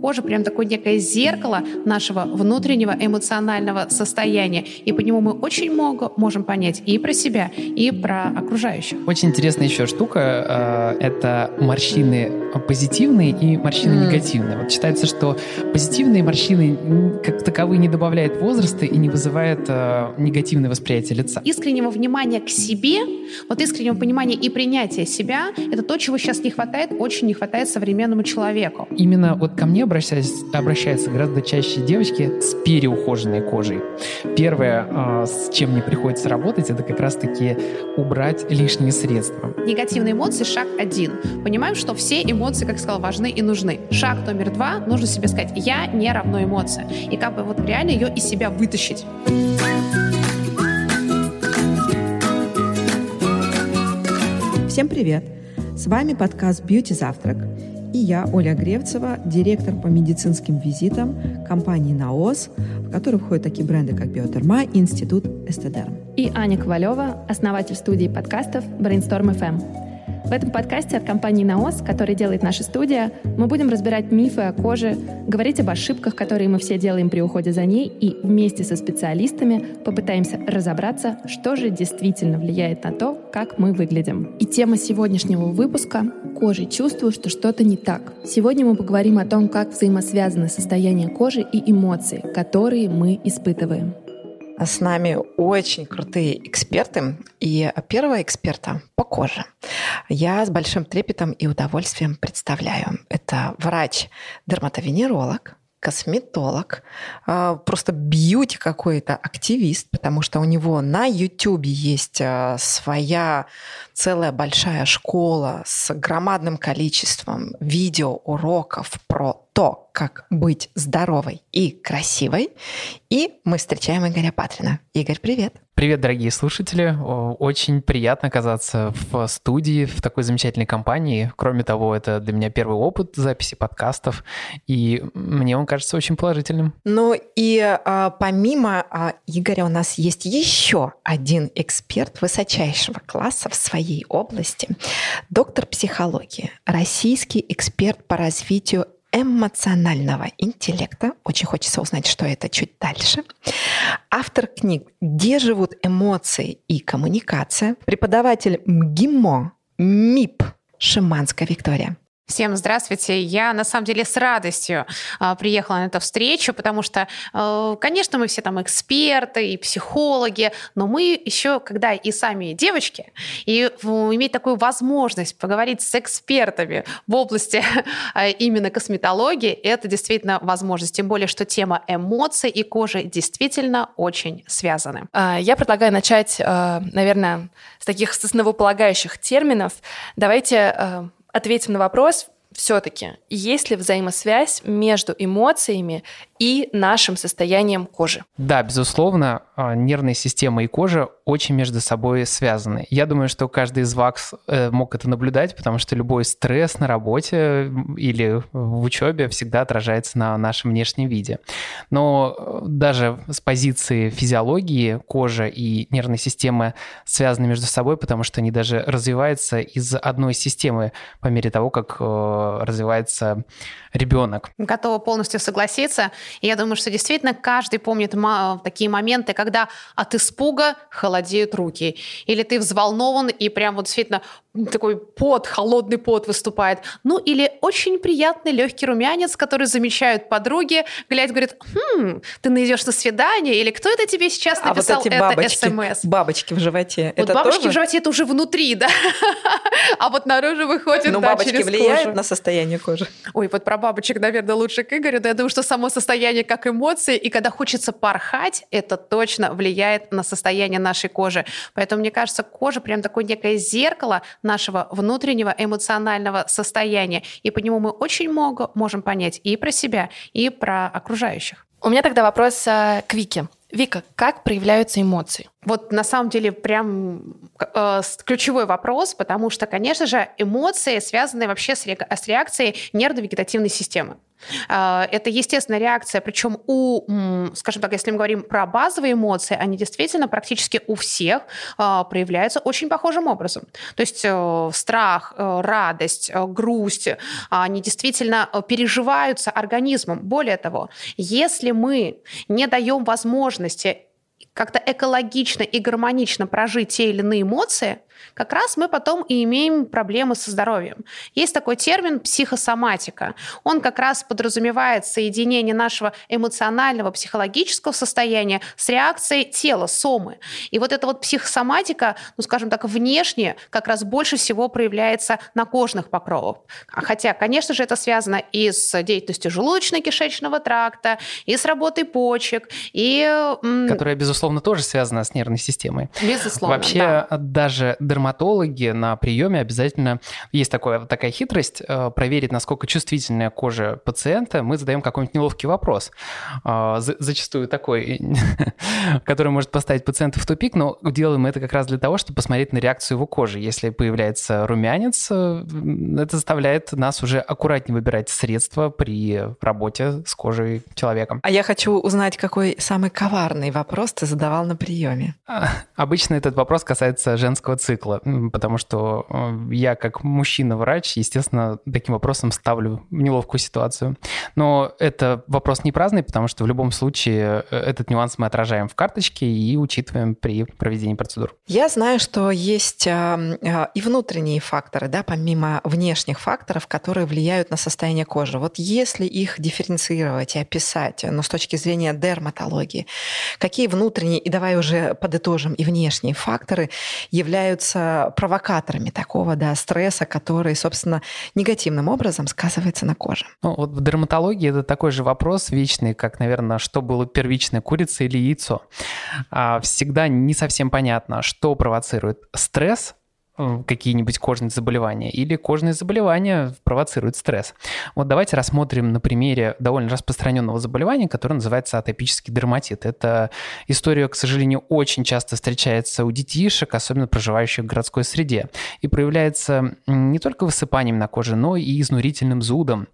Кожа прям такое некое зеркало нашего внутреннего эмоционального состояния. И по нему мы очень много можем понять и про себя, и про окружающих. Очень интересная еще штука э, — это морщины позитивные и морщины mm. негативные. Вот считается, что позитивные морщины как таковые не добавляют возраста и не вызывают э, негативное восприятие лица. Искреннего внимания к себе, вот искреннего понимания и принятия себя — это то, чего сейчас не хватает, очень не хватает современному человеку. Именно вот ко мне обращаются, обращаются гораздо чаще девочки с переухоженной кожей. Первое, э, с чем мне приходится работать, это как раз-таки убрать лишние средства. Негативные эмоции — шаг один. Понимаем, что все эмоции, как сказал, важны и нужны. Шаг номер два — нужно себе сказать «я не равно эмоция». И как бы вот реально ее из себя вытащить. Всем привет! С вами подкаст «Бьюти Завтрак» и я, Оля Гревцева, директор по медицинским визитам компании «Наос», в которую входят такие бренды, как «Биотерма» и Институт Эстедерм. И Аня Ковалева, основатель студии подкастов «Brainstorm FM». В этом подкасте от компании «Наос», который делает наша студия, мы будем разбирать мифы о коже, говорить об ошибках, которые мы все делаем при уходе за ней, и вместе со специалистами попытаемся разобраться, что же действительно влияет на то, как мы выглядим. И тема сегодняшнего выпуска — кожей чувствую, что что-то не так. Сегодня мы поговорим о том, как взаимосвязаны состояние кожи и эмоции, которые мы испытываем. С нами очень крутые эксперты. И первого эксперта по коже я с большим трепетом и удовольствием представляю. Это врач-дерматовенеролог, косметолог, а, просто бьюти какой-то активист, потому что у него на YouTube есть а, своя целая большая школа с громадным количеством видеоуроков про то, как быть здоровой и красивой. И мы встречаем Игоря Патрина. Игорь, привет. Привет, дорогие слушатели. Очень приятно оказаться в студии, в такой замечательной компании. Кроме того, это для меня первый опыт записи подкастов, и мне он кажется очень положительным. Ну и а, помимо а, Игоря у нас есть еще один эксперт высочайшего класса в своей области, доктор психологии, российский эксперт по развитию эмоционального интеллекта. Очень хочется узнать, что это чуть дальше. Автор книг «Где живут эмоции и коммуникация», преподаватель МГИМО, МИП, Шиманская Виктория. Всем здравствуйте. Я на самом деле с радостью э, приехала на эту встречу, потому что, э, конечно, мы все там эксперты и психологи, но мы еще, когда и сами девочки, и э, иметь такую возможность поговорить с экспертами в области э, именно косметологии, это действительно возможность. Тем более, что тема эмоций и кожи действительно очень связаны. А, я предлагаю начать, наверное, с таких основополагающих терминов. Давайте ответим на вопрос, все-таки есть ли взаимосвязь между эмоциями и нашим состоянием кожи. Да, безусловно, а, нервная система и кожа очень между собой связаны. Я думаю, что каждый из вас э, мог это наблюдать, потому что любой стресс на работе или в учебе всегда отражается на нашем внешнем виде. Но э, даже с позиции физиологии кожа и нервная система связаны между собой, потому что они даже развиваются из одной системы по мере того, как э, развивается ребенок. Готова полностью согласиться. И я думаю, что действительно каждый помнит такие моменты, когда от испуга холодеют руки. Или ты взволнован и прям вот действительно такой пот, холодный пот выступает. Ну или очень приятный легкий румянец, который замечают подруги, глядя, говорят, хм, ты найдешь на свидание, или кто это тебе сейчас написал а вот эти это бабочки, смс? Бабочки в животе. Вот это бабочки тоже? в животе это уже внутри, да. А вот наружу выходит, Ну, да, бабочки влияют кожу. на состояние кожи. Ой, вот про бабочек, наверное, лучше к Игорю. Но я думаю, что само состояние как эмоции, и когда хочется порхать, это точно влияет на состояние нашей кожи. Поэтому, мне кажется, кожа прям такое некое зеркало нашего внутреннего эмоционального состояния. И по нему мы очень много можем понять и про себя, и про окружающих. У меня тогда вопрос э, к Вике. Вика, как проявляются эмоции? Вот на самом деле прям э, ключевой вопрос, потому что, конечно же, эмоции связаны вообще с, ре- с реакцией нервно-вегетативной системы. А, это естественная реакция, причем у, скажем так, если мы говорим про базовые эмоции, они действительно практически у всех а, проявляются очень похожим образом. То есть э, страх, э, радость, э, грусть, они действительно переживаются организмом. Более того, если мы не даем возможности как-то экологично и гармонично прожить те или иные эмоции, как раз мы потом и имеем проблемы со здоровьем. Есть такой термин психосоматика. Он как раз подразумевает соединение нашего эмоционального, психологического состояния с реакцией тела, сомы. И вот эта вот психосоматика, ну, скажем так, внешне как раз больше всего проявляется на кожных покровах. Хотя, конечно же, это связано и с деятельностью желудочно-кишечного тракта, и с работой почек, и... Которая, безусловно, тоже связана с нервной системой. Безусловно, Вообще, да. даже дерматологи на приеме обязательно есть такое, такая хитрость э, проверить, насколько чувствительная кожа пациента. Мы задаем какой-нибудь неловкий вопрос, э, зачастую такой, который может поставить пациента в тупик, но делаем это как раз для того, чтобы посмотреть на реакцию его кожи. Если появляется румянец, э, это заставляет нас уже аккуратнее выбирать средства при работе с кожей человека. А я хочу узнать, какой самый коварный вопрос ты задавал на приеме. А, обычно этот вопрос касается женского цикла цикла, потому что э, я как мужчина-врач, естественно, таким вопросом ставлю в неловкую ситуацию. Но это вопрос не праздный, потому что в любом случае э, этот нюанс мы отражаем в карточке и учитываем при проведении процедур. Я знаю, что есть э, и внутренние факторы, да, помимо внешних факторов, которые влияют на состояние кожи. Вот если их дифференцировать и описать, но с точки зрения дерматологии, какие внутренние, и давай уже подытожим, и внешние факторы являются являются провокаторами такого да, стресса, который, собственно, негативным образом сказывается на коже. Ну, вот в дерматологии это такой же вопрос вечный, как, наверное, что было первичное, курица или яйцо. А, всегда не совсем понятно, что провоцирует стресс, какие-нибудь кожные заболевания, или кожные заболевания провоцируют стресс. Вот давайте рассмотрим на примере довольно распространенного заболевания, которое называется атопический дерматит. Это история, к сожалению, очень часто встречается у детишек, особенно проживающих в городской среде, и проявляется не только высыпанием на коже, но и изнурительным зудом.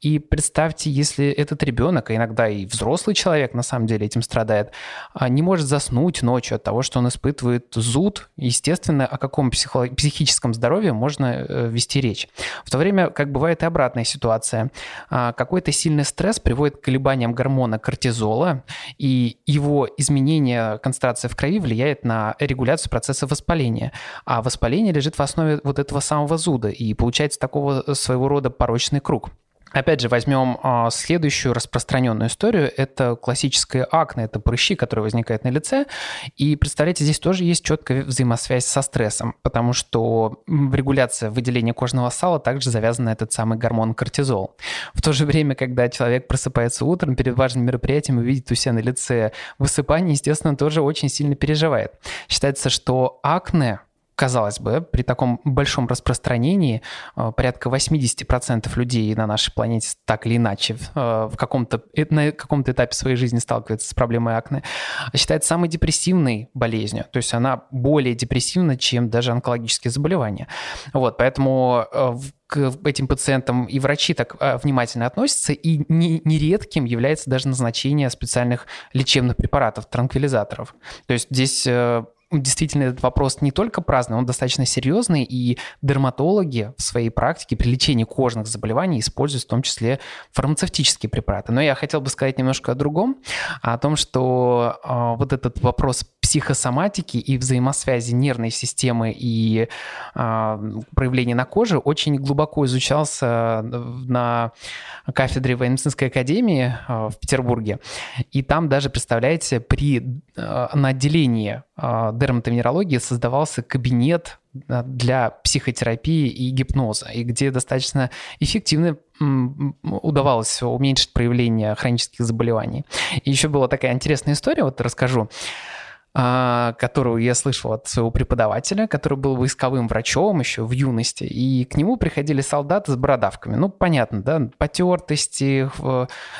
И представьте, если этот ребенок, а иногда и взрослый человек на самом деле этим страдает, а, не может заснуть ночью от того, что он испытывает зуд, естественно, о каком психологическом психическом здоровье можно э, вести речь. В то время, как бывает и обратная ситуация, а, какой-то сильный стресс приводит к колебаниям гормона кортизола, и его изменение концентрации в крови влияет на регуляцию процесса воспаления. А воспаление лежит в основе вот этого самого зуда, и получается такого своего рода порочный круг. Опять же, возьмем а, следующую распространенную историю. Это классическое акне, это прыщи, которые возникают на лице. И представляете, здесь тоже есть четкая взаимосвязь со стрессом, потому что регуляция выделения кожного сала также завязана на этот самый гормон кортизол. В то же время, когда человек просыпается утром перед важным мероприятием и видит у себя на лице высыпание, естественно, тоже очень сильно переживает. Считается, что акне казалось бы, при таком большом распространении э, порядка 80% людей на нашей планете так или иначе э, в каком-то, э, на каком-то этапе своей жизни сталкиваются с проблемой акне, считается самой депрессивной болезнью. То есть она более депрессивна, чем даже онкологические заболевания. Вот, поэтому к этим пациентам и врачи так внимательно относятся, и не, нередким является даже назначение специальных лечебных препаратов, транквилизаторов. То есть здесь действительно этот вопрос не только праздный, он достаточно серьезный, и дерматологи в своей практике при лечении кожных заболеваний используют в том числе фармацевтические препараты. Но я хотел бы сказать немножко о другом, о том, что э, вот этот вопрос психосоматики и взаимосвязи нервной системы и э, проявления на коже очень глубоко изучался на кафедре военно-медицинской академии э, в Петербурге. И там даже, представляете, при, э, на отделении э, дерматовенерологии создавался кабинет для психотерапии и гипноза, и где достаточно эффективно удавалось уменьшить проявление хронических заболеваний. И еще была такая интересная история, вот расскажу. А, которую я слышал от своего преподавателя, который был войсковым врачом еще в юности, и к нему приходили солдаты с бородавками. Ну, понятно, да, потертости,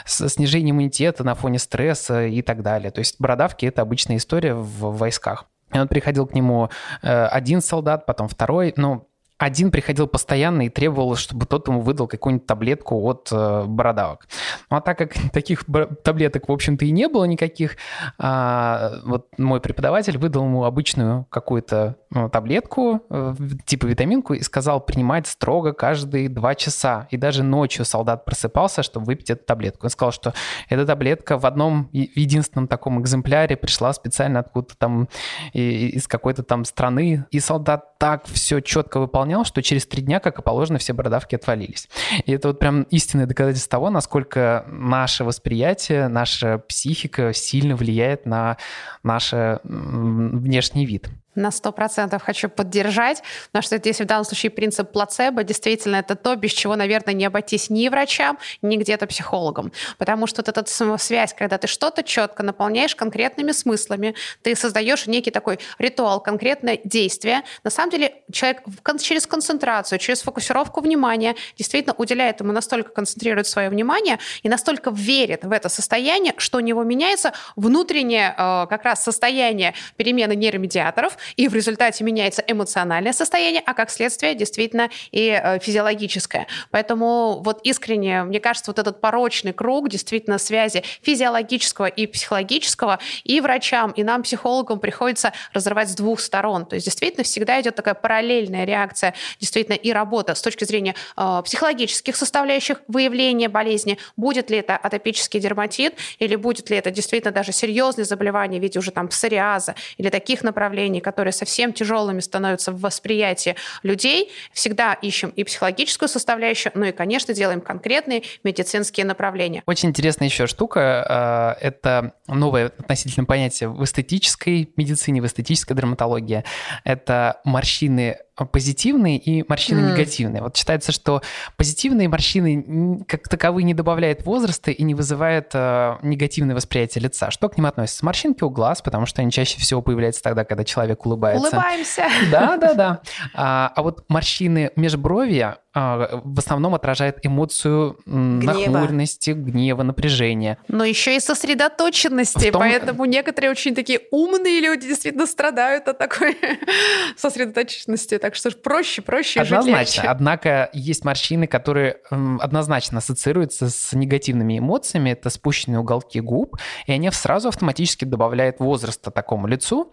снижение иммунитета на фоне стресса и так далее. То есть бородавки – это обычная история в войсках. И он приходил к нему э, один солдат, потом второй, ну, один приходил постоянно и требовал, чтобы тот ему выдал какую-нибудь таблетку от э, бородавок. Ну а так как таких таблеток, в общем-то, и не было никаких, а, вот мой преподаватель выдал ему обычную какую-то таблетку, э, типа витаминку, и сказал принимать строго каждые два часа. И даже ночью солдат просыпался, чтобы выпить эту таблетку. Он сказал, что эта таблетка в одном единственном таком экземпляре пришла специально откуда-то там из какой-то там страны, и солдат так все четко выполнял, что через три дня, как и положено, все бородавки отвалились. И это вот прям истинное доказательство того, насколько наше восприятие, наша психика сильно влияет на наш внешний вид на сто процентов хочу поддержать, потому что здесь в данном случае принцип плацебо действительно это то, без чего, наверное, не обойтись ни врачам, ни где-то психологам. Потому что вот эта связь, когда ты что-то четко наполняешь конкретными смыслами, ты создаешь некий такой ритуал, конкретное действие. На самом деле человек через концентрацию, через фокусировку внимания действительно уделяет ему настолько концентрирует свое внимание и настолько верит в это состояние, что у него меняется внутреннее э, как раз состояние перемены нейромедиаторов, и в результате меняется эмоциональное состояние, а как следствие действительно и э, физиологическое. Поэтому вот искренне, мне кажется, вот этот порочный круг действительно связи физиологического и психологического и врачам, и нам, психологам, приходится разрывать с двух сторон. То есть действительно всегда идет такая параллельная реакция, действительно и работа с точки зрения э, психологических составляющих выявления болезни, будет ли это атопический дерматит или будет ли это действительно даже серьезные заболевания в виде уже там псориаза или таких направлений, которые совсем тяжелыми становятся в восприятии людей, всегда ищем и психологическую составляющую, ну и, конечно, делаем конкретные медицинские направления. Очень интересная еще штука. А, это новое относительно понятие в эстетической медицине, в эстетической дерматологии. Это морщины позитивные и морщины mm. негативные. Вот считается, что позитивные морщины как таковые не добавляют возраста и не вызывают э, негативное восприятие лица. Что к ним относится? Морщинки у глаз, потому что они чаще всего появляются тогда, когда человек улыбается. Улыбаемся. Да, да, да. А, а вот морщины межбровья а, в основном отражает эмоцию гнева. нахмуренности, гнева, напряжения. Но еще и сосредоточенности, том... поэтому некоторые очень такие умные люди действительно страдают от такой сосредоточенности, так что проще, проще Однозначно, жить однако есть морщины, которые однозначно ассоциируются с негативными эмоциями, это спущенные уголки губ, и они сразу автоматически добавляют возраста такому лицу.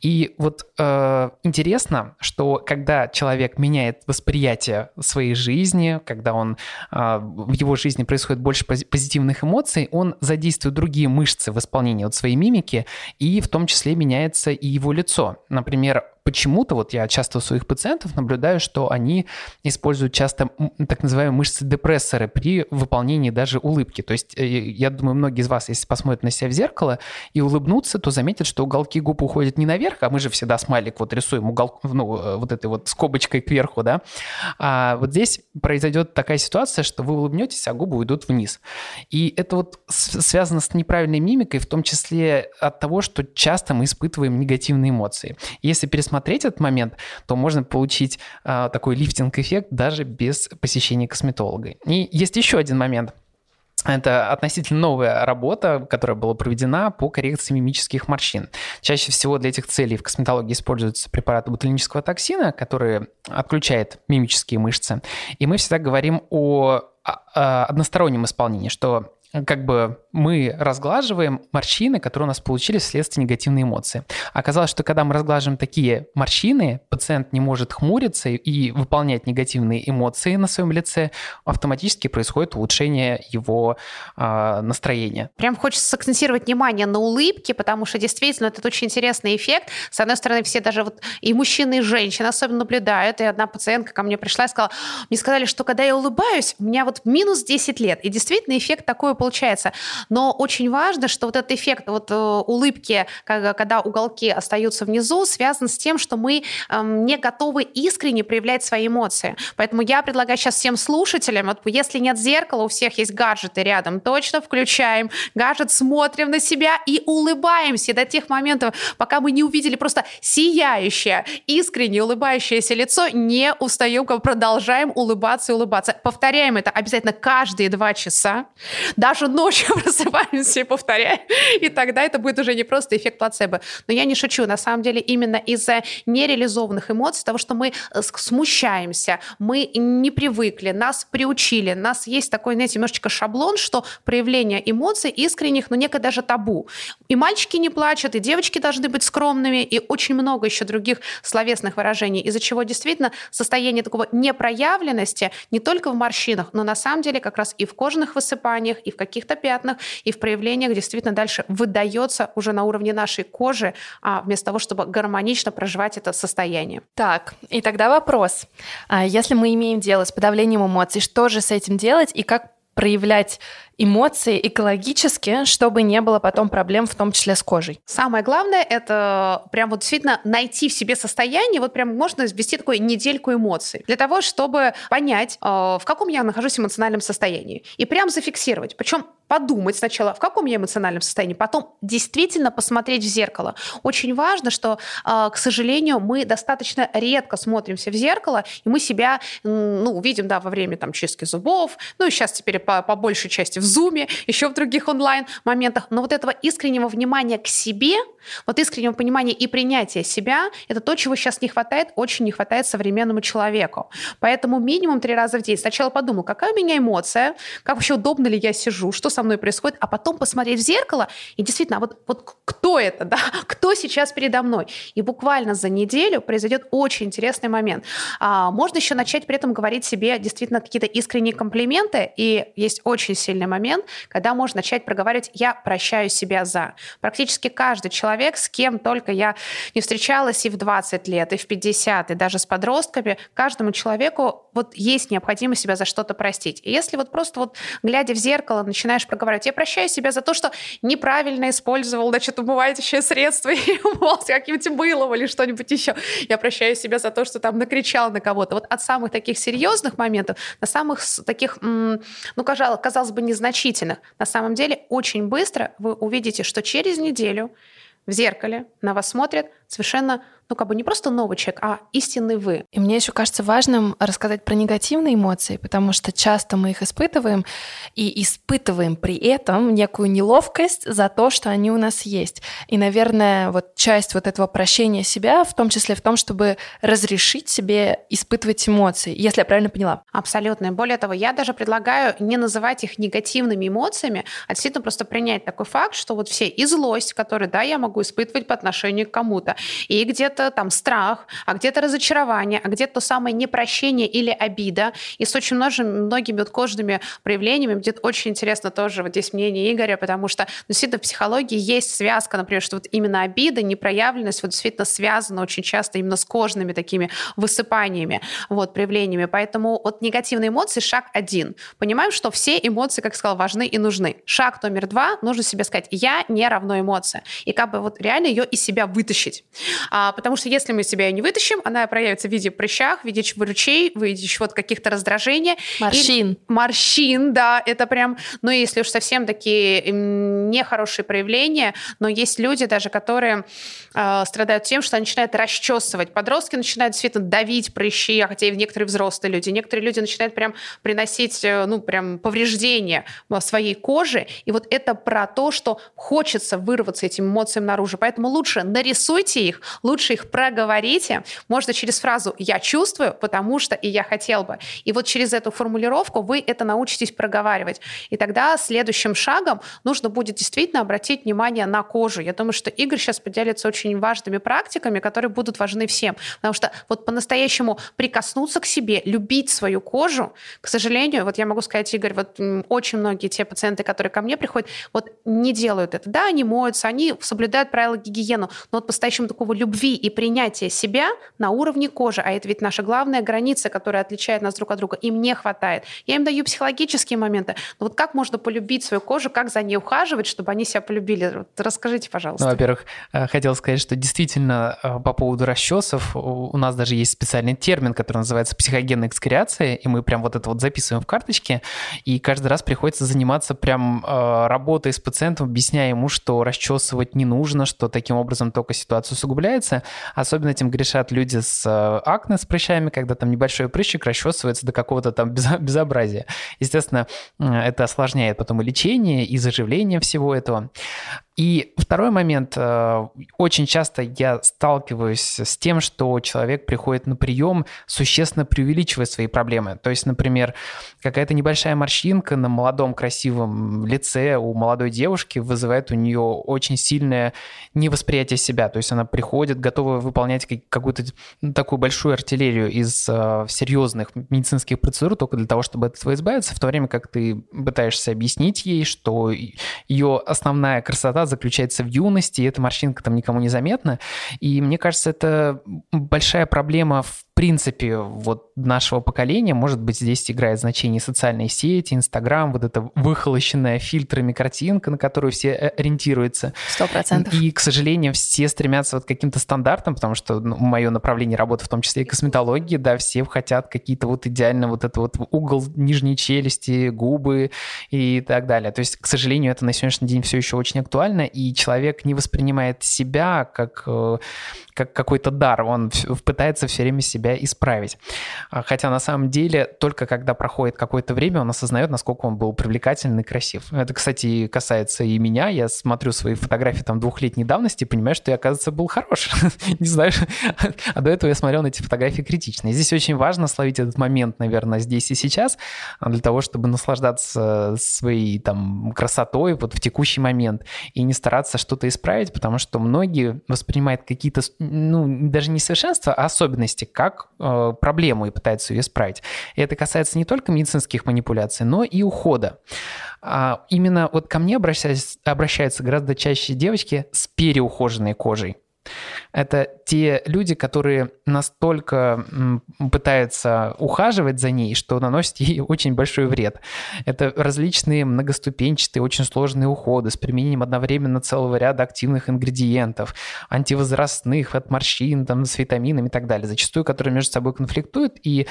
И вот э, интересно, что когда человек меняет восприятие своей жизни, когда он а, в его жизни происходит больше позитивных эмоций, он задействует другие мышцы в исполнении вот своей мимики, и в том числе меняется и его лицо. Например, почему-то, вот я часто у своих пациентов наблюдаю, что они используют часто так называемые мышцы-депрессоры при выполнении даже улыбки. То есть э, я думаю, многие из вас, если посмотрят на себя в зеркало и улыбнутся, то заметят, что уголки губ уходят не наверх, а мы же всегда смайлик вот рисуем угол, ну, э, вот этой вот скобочкой кверху, да. А вот здесь произойдет такая ситуация, что вы улыбнетесь, а губы уйдут вниз. И это вот связано с неправильной мимикой, в том числе от того, что часто мы испытываем негативные эмоции. Если пересмотреть рассмотреть этот момент, то можно получить э, такой лифтинг-эффект даже без посещения косметолога. И есть еще один момент. Это относительно новая работа, которая была проведена по коррекции мимических морщин. Чаще всего для этих целей в косметологии используются препараты ботулинического токсина, которые отключают мимические мышцы. И мы всегда говорим о одностороннем исполнении, что как бы мы разглаживаем морщины, которые у нас получились вследствие негативной эмоции. Оказалось, что когда мы разглаживаем такие морщины, пациент не может хмуриться и выполнять негативные эмоции на своем лице, автоматически происходит улучшение его э, настроения. Прям хочется сакцентировать внимание на улыбке, потому что действительно это очень интересный эффект. С одной стороны, все даже вот и мужчины, и женщины особенно наблюдают. И одна пациентка ко мне пришла и сказала, мне сказали, что когда я улыбаюсь, у меня вот минус 10 лет. И действительно эффект такой получается. Но очень важно, что вот этот эффект вот э, улыбки, когда уголки остаются внизу, связан с тем, что мы эм, не готовы искренне проявлять свои эмоции. Поэтому я предлагаю сейчас всем слушателям, вот если нет зеркала, у всех есть гаджеты рядом, точно включаем гаджет, смотрим на себя и улыбаемся до тех моментов, пока мы не увидели просто сияющее, искренне улыбающееся лицо, не устаем, продолжаем улыбаться и улыбаться. Повторяем это обязательно каждые два часа, даже ночью просыпаемся и повторяем, и тогда это будет уже не просто эффект плацебо. Но я не шучу, на самом деле именно из-за нереализованных эмоций, того, что мы э, смущаемся, мы не привыкли, нас приучили, нас есть такой, знаете, немножечко шаблон, что проявление эмоций искренних, но некое даже табу. И мальчики не плачут, и девочки должны быть скромными, и очень много еще других словесных выражений, из-за чего действительно состояние такого непроявленности не только в морщинах, но на самом деле как раз и в кожных высыпаниях, и в каких-то пятнах, и в проявлениях действительно дальше выдается уже на уровне нашей кожи, а вместо того, чтобы гармонично проживать это состояние. Так, и тогда вопрос. А если мы имеем дело с подавлением эмоций, что же с этим делать и как проявлять эмоции экологически, чтобы не было потом проблем, в том числе с кожей. Самое главное — это прям вот действительно найти в себе состояние, вот прям можно ввести такую недельку эмоций, для того, чтобы понять, э, в каком я нахожусь эмоциональном состоянии, и прям зафиксировать. Причем подумать сначала, в каком я эмоциональном состоянии, потом действительно посмотреть в зеркало. Очень важно, что, э, к сожалению, мы достаточно редко смотримся в зеркало, и мы себя, ну, видим, да, во время там чистки зубов, ну, и сейчас теперь по, по большей части в Зуме, еще в других онлайн-моментах. Но вот этого искреннего внимания к себе, вот искреннего понимания и принятия себя, это то, чего сейчас не хватает, очень не хватает современному человеку. Поэтому минимум три раза в день сначала подумал, какая у меня эмоция, как вообще удобно ли я сижу, что со мной происходит, а потом посмотреть в зеркало и действительно, а вот, вот кто это, да, кто сейчас передо мной. И буквально за неделю произойдет очень интересный момент. А, можно еще начать при этом говорить себе действительно какие-то искренние комплименты, и есть очень сильный момент, когда можно начать проговаривать «я прощаю себя за». Практически каждый человек, с кем только я не встречалась и в 20 лет, и в 50, и даже с подростками, каждому человеку вот есть необходимость себя за что-то простить. И если вот просто вот глядя в зеркало начинаешь проговаривать «я прощаю себя за то, что неправильно использовал, значит, умывающее средство и умывался каким-нибудь мылом или что-нибудь еще. Я прощаю себя за то, что там накричал на кого-то». Вот от самых таких серьезных моментов до самых таких, ну, казалось бы, незначительных значительных. На самом деле очень быстро вы увидите, что через неделю в зеркале на вас смотрят совершенно ну, как бы не просто новый человек, а истинный вы. И мне еще кажется важным рассказать про негативные эмоции, потому что часто мы их испытываем и испытываем при этом некую неловкость за то, что они у нас есть. И, наверное, вот часть вот этого прощения себя, в том числе в том, чтобы разрешить себе испытывать эмоции, если я правильно поняла. Абсолютно. И более того, я даже предлагаю не называть их негативными эмоциями, а действительно просто принять такой факт, что вот все и злость, которую, да, я могу испытывать по отношению к кому-то, и где-то там страх, а где-то разочарование, а где-то то самое непрощение или обида. И с очень многими, многими вот кожными проявлениями будет очень интересно тоже вот здесь мнение Игоря, потому что ну, действительно в психологии есть связка, например, что вот именно обида, непроявленность вот действительно связана очень часто именно с кожными такими высыпаниями, вот, проявлениями. Поэтому вот негативные эмоции шаг один. Понимаем, что все эмоции, как сказал, важны и нужны. Шаг номер два, нужно себе сказать, я не равно эмоция. И как бы вот реально ее из себя вытащить. А, потому что если мы себя ее не вытащим, она проявится в виде прыщах, в виде чевыручей, в виде вот каких-то раздражений. Морщин. И, морщин, да, это прям, ну, если уж совсем такие нехорошие проявления, но есть люди даже, которые э, страдают тем, что они начинают расчесывать. Подростки начинают действительно давить прыщи, хотя и некоторые взрослые люди. Некоторые люди начинают прям приносить, э, ну, прям повреждения своей кожи. И вот это про то, что хочется вырваться этим эмоциям наружу. Поэтому лучше нарисуйте их, лучше их проговорите, можно через фразу «я чувствую, потому что и я хотел бы». И вот через эту формулировку вы это научитесь проговаривать. И тогда следующим шагом нужно будет действительно обратить внимание на кожу. Я думаю, что Игорь сейчас поделится очень важными практиками, которые будут важны всем. Потому что вот по-настоящему прикоснуться к себе, любить свою кожу, к сожалению, вот я могу сказать, Игорь, вот очень многие те пациенты, которые ко мне приходят, вот не делают это. Да, они моются, они соблюдают правила гигиены, но вот по-настоящему такого любви и принятие себя на уровне кожи, а это ведь наша главная граница, которая отличает нас друг от друга, им не хватает. Я им даю психологические моменты, но вот как можно полюбить свою кожу, как за ней ухаживать, чтобы они себя полюбили? Вот расскажите, пожалуйста. Ну, во-первых, э, хотел сказать, что действительно э, по поводу расчесов у нас даже есть специальный термин, который называется психогенная экскреация, и мы прям вот это вот записываем в карточке, и каждый раз приходится заниматься прям э, работой с пациентом, объясняя ему, что расчесывать не нужно, что таким образом только ситуацию усугубляется. Особенно этим грешат люди с э, акне, с прыщами, когда там небольшой прыщик расчесывается до какого-то там безобразия. Естественно, это осложняет потом и лечение, и заживление всего этого. И второй момент. Э, очень часто я сталкиваюсь с тем, что человек приходит на прием, существенно преувеличивая свои проблемы. То есть, например, какая-то небольшая морщинка на молодом красивом лице у молодой девушки вызывает у нее очень сильное невосприятие себя. То есть она приходит, готова выполнять какую-то такую большую артиллерию из э, серьезных медицинских процедур только для того, чтобы от этого избавиться, в то время как ты пытаешься объяснить ей, что ее основная красота заключается в юности, и эта морщинка там никому не заметна. И мне кажется, это большая проблема в принципе вот нашего поколения, может быть, здесь играет значение социальные сети, Инстаграм, вот эта выхолощенная фильтрами картинка, на которую все э, ориентируются. Сто процентов. И, к сожалению, все стремятся вот к каким-то стандартам, потому что ну, мое направление работы, в том числе и косметологии, да, все хотят какие-то вот идеально вот это вот угол нижней челюсти, губы и так далее. То есть, к сожалению, это на сегодняшний день все еще очень актуально, и человек не воспринимает себя как, э, как какой-то дар, он пытается все время себя исправить. А, хотя на самом деле только когда проходит какое-то время, он осознает, насколько он был привлекательный и красив. Это, кстати, касается и меня. Я смотрю свои фотографии там двухлетней давности и понимаю, что я, оказывается, был хорош. Не знаю, а до этого я смотрел на эти фотографии критично. И здесь очень важно словить этот момент, наверное, здесь и сейчас, а, для того, чтобы наслаждаться своей там красотой вот в текущий момент и не стараться что-то исправить, потому что многие воспринимают какие-то, ну, даже не совершенства, а особенности, как э, проблему и пытаются ее исправить. И это касается не только медицинских манипуляций, но и ухода. А именно вот ко мне обращаются, обращаются гораздо чаще девочки с переухоженной кожей. Это те люди, которые настолько пытаются ухаживать за ней, что наносят ей очень большой вред. Это различные многоступенчатые, очень сложные уходы с применением одновременно целого ряда активных ингредиентов, антивозрастных, от морщин, там, с витаминами и так далее, зачастую которые между собой конфликтуют, и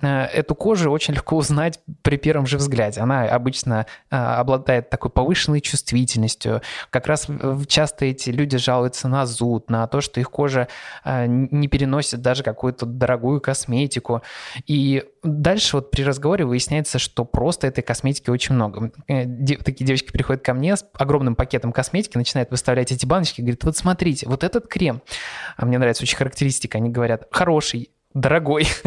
э, эту кожу очень легко узнать при первом же взгляде. Она обычно э, обладает такой повышенной чувствительностью. Как раз часто эти люди жалуются на зуд, на то, что их кожа а, не переносит даже какую-то дорогую косметику. И дальше вот при разговоре выясняется, что просто этой косметики очень много. Э, такие девочки приходят ко мне с огромным пакетом косметики, начинают выставлять эти баночки, говорят, вот смотрите, вот этот крем, а мне нравится очень характеристика, они говорят, хороший, дорогой.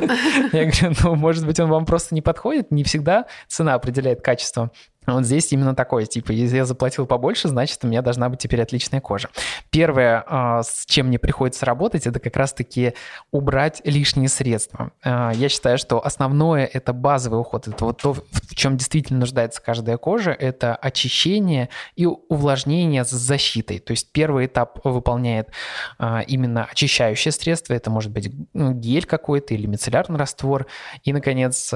Я говорю, ну, может быть, он вам просто не подходит, не всегда цена определяет качество. Вот здесь именно такое, типа, если я заплатил побольше, значит, у меня должна быть теперь отличная кожа. Первое, а, с чем мне приходится работать, это как раз-таки убрать лишние средства. А, я считаю, что основное — это базовый уход. Это вот то, в чем действительно нуждается каждая кожа, это очищение и увлажнение с защитой. То есть первый этап выполняет а, именно очищающее средство. Это может быть ну, гель какой-то или мицеллярный раствор. И, наконец,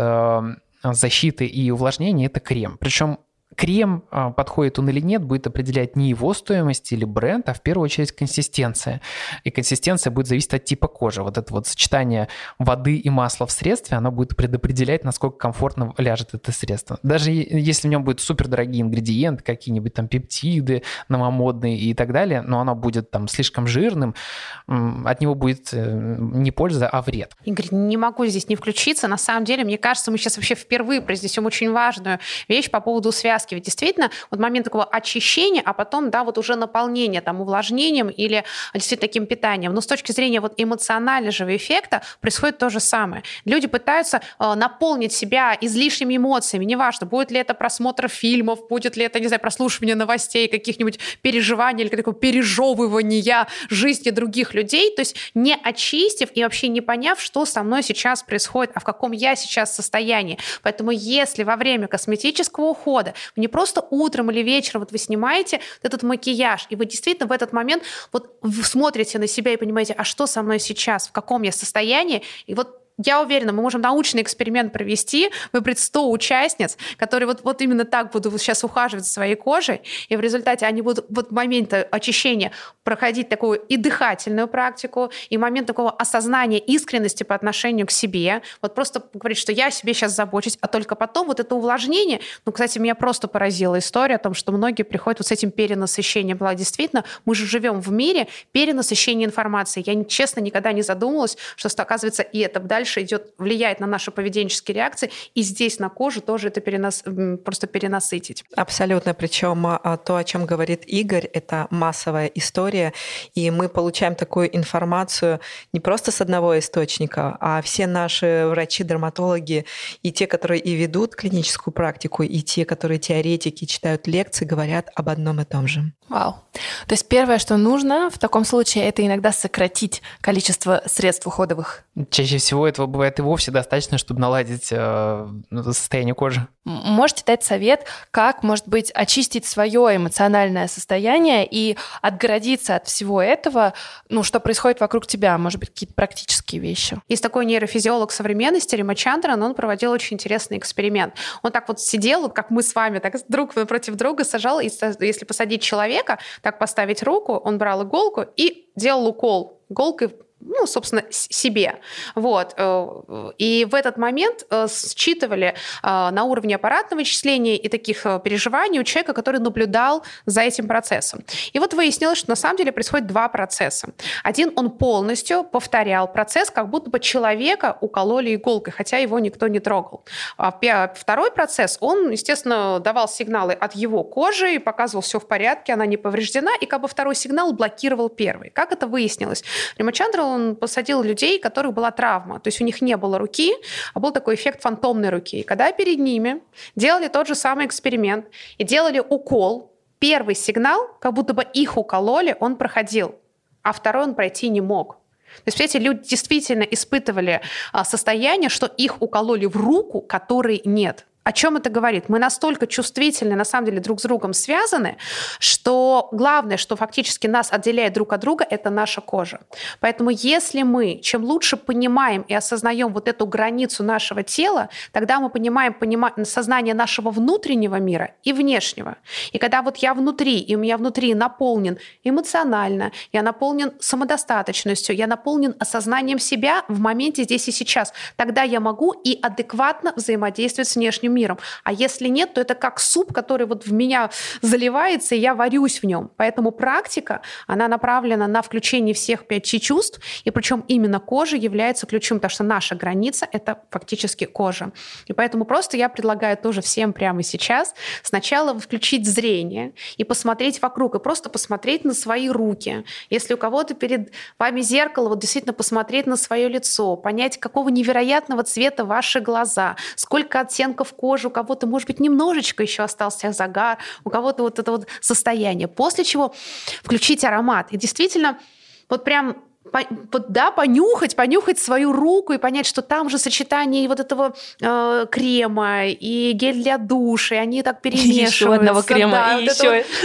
защиты и увлажнения – это крем. Причем крем, а, подходит он или нет, будет определять не его стоимость или бренд, а в первую очередь консистенция. И консистенция будет зависеть от типа кожи. Вот это вот сочетание воды и масла в средстве, оно будет предопределять, насколько комфортно ляжет это средство. Даже если в нем будут супердорогие ингредиенты, какие-нибудь там пептиды новомодные и так далее, но оно будет там слишком жирным, от него будет э, не польза, а вред. Игорь, не могу здесь не включиться. На самом деле, мне кажется, мы сейчас вообще впервые произнесем очень важную вещь по поводу связи вытаскивать. Действительно, вот момент такого очищения, а потом, да, вот уже наполнение там увлажнением или действительно таким питанием. Но с точки зрения вот эмоционального эффекта происходит то же самое. Люди пытаются э, наполнить себя излишними эмоциями, неважно, будет ли это просмотр фильмов, будет ли это, не знаю, прослушивание новостей, каких-нибудь переживаний или такого пережевывания жизни других людей, то есть не очистив и вообще не поняв, что со мной сейчас происходит, а в каком я сейчас состоянии. Поэтому если во время косметического ухода не просто утром или вечером вот вы снимаете этот макияж, и вы действительно в этот момент вот смотрите на себя и понимаете, а что со мной сейчас, в каком я состоянии, и вот я уверена, мы можем научный эксперимент провести, выбрать 100 участниц, которые вот, вот именно так будут сейчас ухаживать за своей кожей, и в результате они будут вот в моменте очищения проходить такую и дыхательную практику, и момент такого осознания искренности по отношению к себе. Вот просто говорить, что я о себе сейчас забочусь, а только потом вот это увлажнение. Ну, кстати, меня просто поразила история о том, что многие приходят вот с этим перенасыщением. Была действительно, мы же живем в мире перенасыщения информации. Я, честно, никогда не задумывалась, что, оказывается, и это дальше идет, влияет на наши поведенческие реакции, и здесь на коже тоже это перенас, просто перенасытить. Абсолютно. Причем а, то, о чем говорит Игорь, это массовая история, и мы получаем такую информацию не просто с одного источника, а все наши врачи-дерматологи и те, которые и ведут клиническую практику, и те, которые теоретики читают лекции, говорят об одном и том же. Вау. То есть первое, что нужно в таком случае, это иногда сократить количество средств уходовых. Чаще всего этого бывает и вовсе достаточно, чтобы наладить э, состояние кожи. Можете дать совет, как, может быть, очистить свое эмоциональное состояние и отгородиться от всего этого, ну, что происходит вокруг тебя, может быть, какие-то практические вещи. Есть такой нейрофизиолог современности, Рима Чандран, он проводил очень интересный эксперимент. Он так вот сидел, как мы с вами, так друг напротив друга сажал, и если посадить человека, так поставить руку, он брал иголку и делал укол иголкой ну, собственно, себе. Вот. Э, и в этот момент э, считывали э, на уровне аппаратного вычисления и таких переживаний у человека, который наблюдал за этим процессом. И вот выяснилось, что на самом деле происходит два процесса. Один, он полностью повторял процесс, как будто бы человека укололи иголкой, хотя его никто не трогал. А второй процесс, он, естественно, давал сигналы от его кожи и показывал, все в порядке, она не повреждена, и как бы второй сигнал блокировал первый. Как это выяснилось? Римачандра он посадил людей, у которых была травма. То есть у них не было руки, а был такой эффект фантомной руки. И когда перед ними делали тот же самый эксперимент и делали укол, первый сигнал, как будто бы их укололи, он проходил, а второй он пройти не мог. То есть, эти люди действительно испытывали а, состояние, что их укололи в руку, которой нет. О чем это говорит? Мы настолько чувствительны, на самом деле, друг с другом связаны, что главное, что фактически нас отделяет друг от друга, это наша кожа. Поэтому если мы чем лучше понимаем и осознаем вот эту границу нашего тела, тогда мы понимаем, понимаем сознание нашего внутреннего мира и внешнего. И когда вот я внутри, и у меня внутри наполнен эмоционально, я наполнен самодостаточностью, я наполнен осознанием себя в моменте здесь и сейчас, тогда я могу и адекватно взаимодействовать с внешним внешним миром. А если нет, то это как суп, который вот в меня заливается, и я варюсь в нем. Поэтому практика, она направлена на включение всех пяти чувств, и причем именно кожа является ключом, потому что наша граница — это фактически кожа. И поэтому просто я предлагаю тоже всем прямо сейчас сначала включить зрение и посмотреть вокруг, и просто посмотреть на свои руки. Если у кого-то перед вами зеркало, вот действительно посмотреть на свое лицо, понять, какого невероятного цвета ваши глаза, сколько оттенков кожи, у кого-то, может быть, немножечко еще остался загар, у кого-то вот это вот состояние. После чего включить аромат. И действительно, вот прям да, понюхать, понюхать свою руку и понять, что там же сочетание и вот этого э, крема и гель для душа, и они так перемешиваются. Еще одного крема да, и вот еще.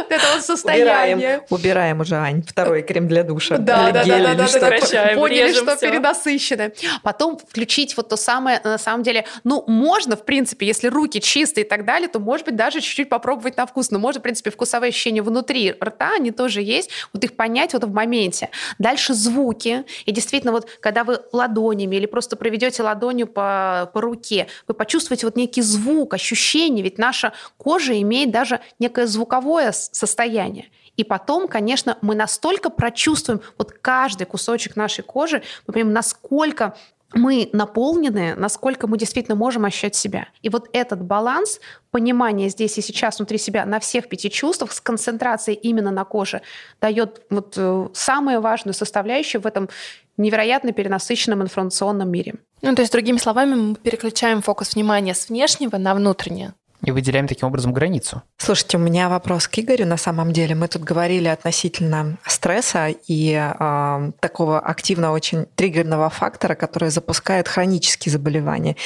Вот это вот состояние. Убираем, уже, Ань, второй крем для душа. Да, да, да, да, да, Поняли, что перенасыщены. Потом включить вот то самое, на самом деле, ну, можно, в принципе, если руки чистые и так далее, то, может быть, даже чуть-чуть попробовать на вкус. Но можно, в принципе, вкусовые ощущения внутри рта, они тоже есть. Вот их понять вот в моменте. Дальше звуки. И действительно, вот когда вы ладонями или просто проведете ладонью по, по руке, вы почувствуете вот некий звук, ощущение, ведь наша кожа имеет даже некое звуковое состояние. И потом, конечно, мы настолько прочувствуем вот каждый кусочек нашей кожи, мы понимаем, насколько мы наполнены, насколько мы действительно можем ощущать себя. И вот этот баланс, понимание здесь и сейчас внутри себя на всех пяти чувствах с концентрацией именно на коже дает вот э, самую важную составляющую в этом невероятно перенасыщенном информационном мире. Ну, то есть, другими словами, мы переключаем фокус внимания с внешнего на внутреннее и выделяем таким образом границу. Слушайте, у меня вопрос к Игорю. На самом деле мы тут говорили относительно стресса и э, такого активного, очень триггерного фактора, который запускает хронические заболевания.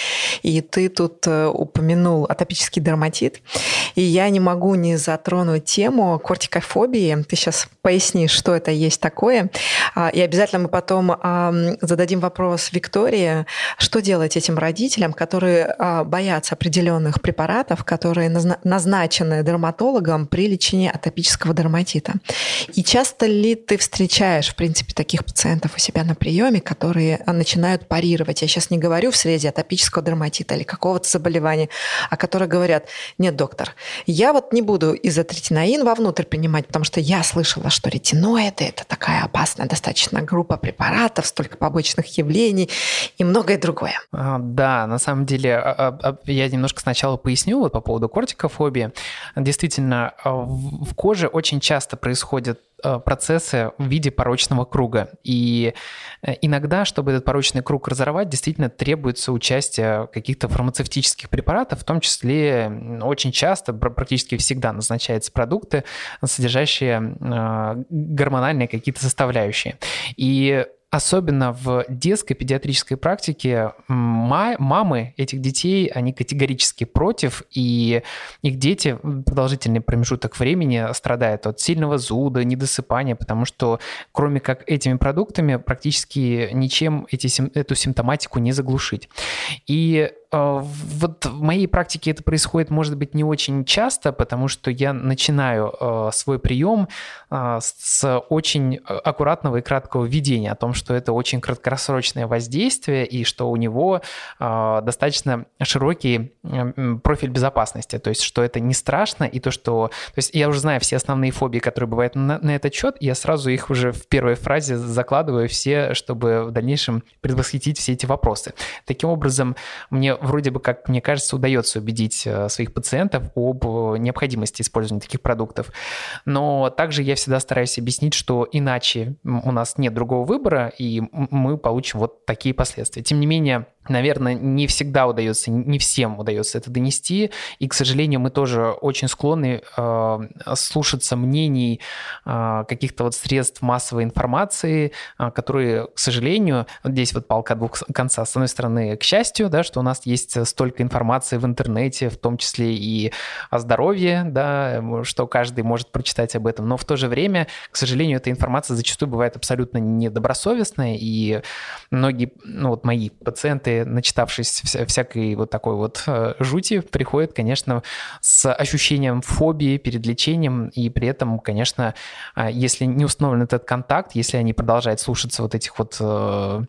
И ты тут э, упомянул атопический дерматит. И я не могу не затронуть тему кортикофобии. Ты сейчас пояснишь, что это есть такое. А, и обязательно мы потом зададим вопрос Виктории, что делать этим родителям, которые а, боятся определенных препаратов, которые назначены дерматологом при лечении атопического дерматита. И часто ли ты встречаешь, в принципе, таких пациентов у себя на приеме, которые начинают парировать? Я сейчас не говорю в среде атопического дерматита или какого-то заболевания, а которые говорят, нет, доктор, я вот не буду изотретинаин вовнутрь принимать, потому что я слышала, что ретиноиды – это такая опасная достаточно группа препаратов, столько побочных явлений и многое другое. А, да, на самом деле, а, а, я немножко сначала поясню вот по поводу кортикофобии. Действительно, в коже очень часто происходят Э, процессы в виде порочного круга. И э, иногда, чтобы этот порочный круг разорвать, действительно требуется участие каких-то фармацевтических препаратов, в том числе очень часто, практически всегда назначаются продукты, содержащие э, гормональные какие-то составляющие. И особенно в детской педиатрической практике мамы этих детей, они категорически против, и их дети продолжительный промежуток времени страдают от сильного зуда, недосыпания, потому что кроме как этими продуктами практически ничем эти, эту симптоматику не заглушить. И вот в моей практике это происходит, может быть, не очень часто, потому что я начинаю а, свой прием а, с очень аккуратного и краткого введения о том, что это очень краткосрочное воздействие и что у него достаточно широкий профиль безопасности, то есть что это не страшно и то, что... То есть я уже знаю все основные фобии, которые бывают на, на этот счет, я сразу их уже в первой фразе закладываю все, чтобы в дальнейшем предвосхитить все эти вопросы. Таким образом, мне вроде бы, как мне кажется, удается убедить э, своих пациентов об э, необходимости использования таких продуктов. Но также я всегда стараюсь объяснить, что иначе у нас нет другого выбора, и мы получим вот такие последствия. Тем не менее, наверное, не всегда удается, не всем удается это донести, и, к сожалению, мы тоже очень склонны э, слушаться мнений э, каких-то вот средств массовой информации, э, которые, к сожалению, вот здесь вот палка двух конца. С одной стороны, к счастью, да, что у нас есть столько информации в интернете, в том числе и о здоровье, да, что каждый может прочитать об этом, но в то же время, к сожалению, эта информация зачастую бывает абсолютно недобросовестная, и многие, ну вот мои пациенты начитавшись вся, всякой вот такой вот э, жути, приходят, конечно, с ощущением фобии перед лечением, и при этом, конечно, э, если не установлен этот контакт, если они продолжают слушаться вот этих вот э,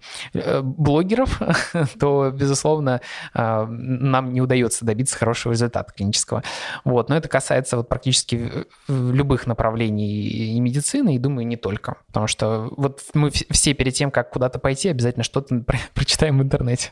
блогеров, то, безусловно, нам не удается добиться хорошего результата клинического. Вот. Но это касается вот практически любых направлений и медицины, и, думаю, не только. Потому что вот мы все перед тем, как куда-то пойти, обязательно что-то прочитаем в интернете.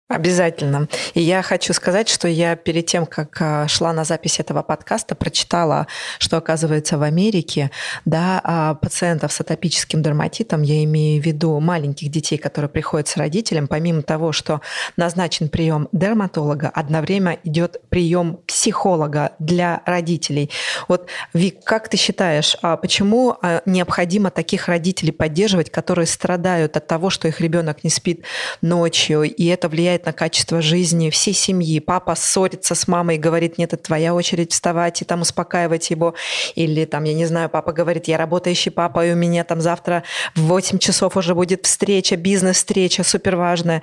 Обязательно. И я хочу сказать, что я перед тем, как а, шла на запись этого подкаста, прочитала, что оказывается в Америке, да, а, пациентов с атопическим дерматитом, я имею в виду маленьких детей, которые приходят с родителем, помимо того, что назначен прием дерматолога, одновременно идет прием психолога для родителей. Вот, Вик, как ты считаешь, а почему необходимо таких родителей поддерживать, которые страдают от того, что их ребенок не спит ночью, и это влияет влияет на качество жизни всей семьи. Папа ссорится с мамой и говорит, нет, это твоя очередь вставать и там успокаивать его. Или там, я не знаю, папа говорит, я работающий папа, и у меня там завтра в 8 часов уже будет встреча, бизнес-встреча, супер важная.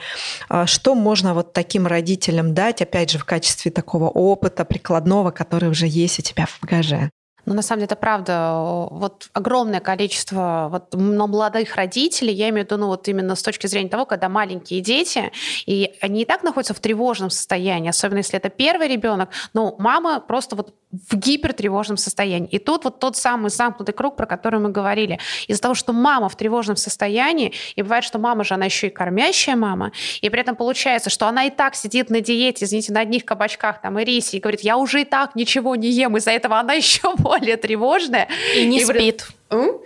А что можно вот таким родителям дать, опять же, в качестве такого опыта прикладного, который уже есть у тебя в багаже? Ну, на самом деле, это правда. Вот огромное количество вот, но молодых родителей, я имею в виду, ну, вот именно с точки зрения того, когда маленькие дети, и они и так находятся в тревожном состоянии, особенно если это первый ребенок, но мама просто вот в гипертревожном состоянии. И тут вот тот самый замкнутый круг, про который мы говорили. Из-за того, что мама в тревожном состоянии, и бывает, что мама же, она еще и кормящая мама, и при этом получается, что она и так сидит на диете, извините, на одних кабачках там и рисе, и говорит, я уже и так ничего не ем, из-за этого она еще более тревожная. И не и спит.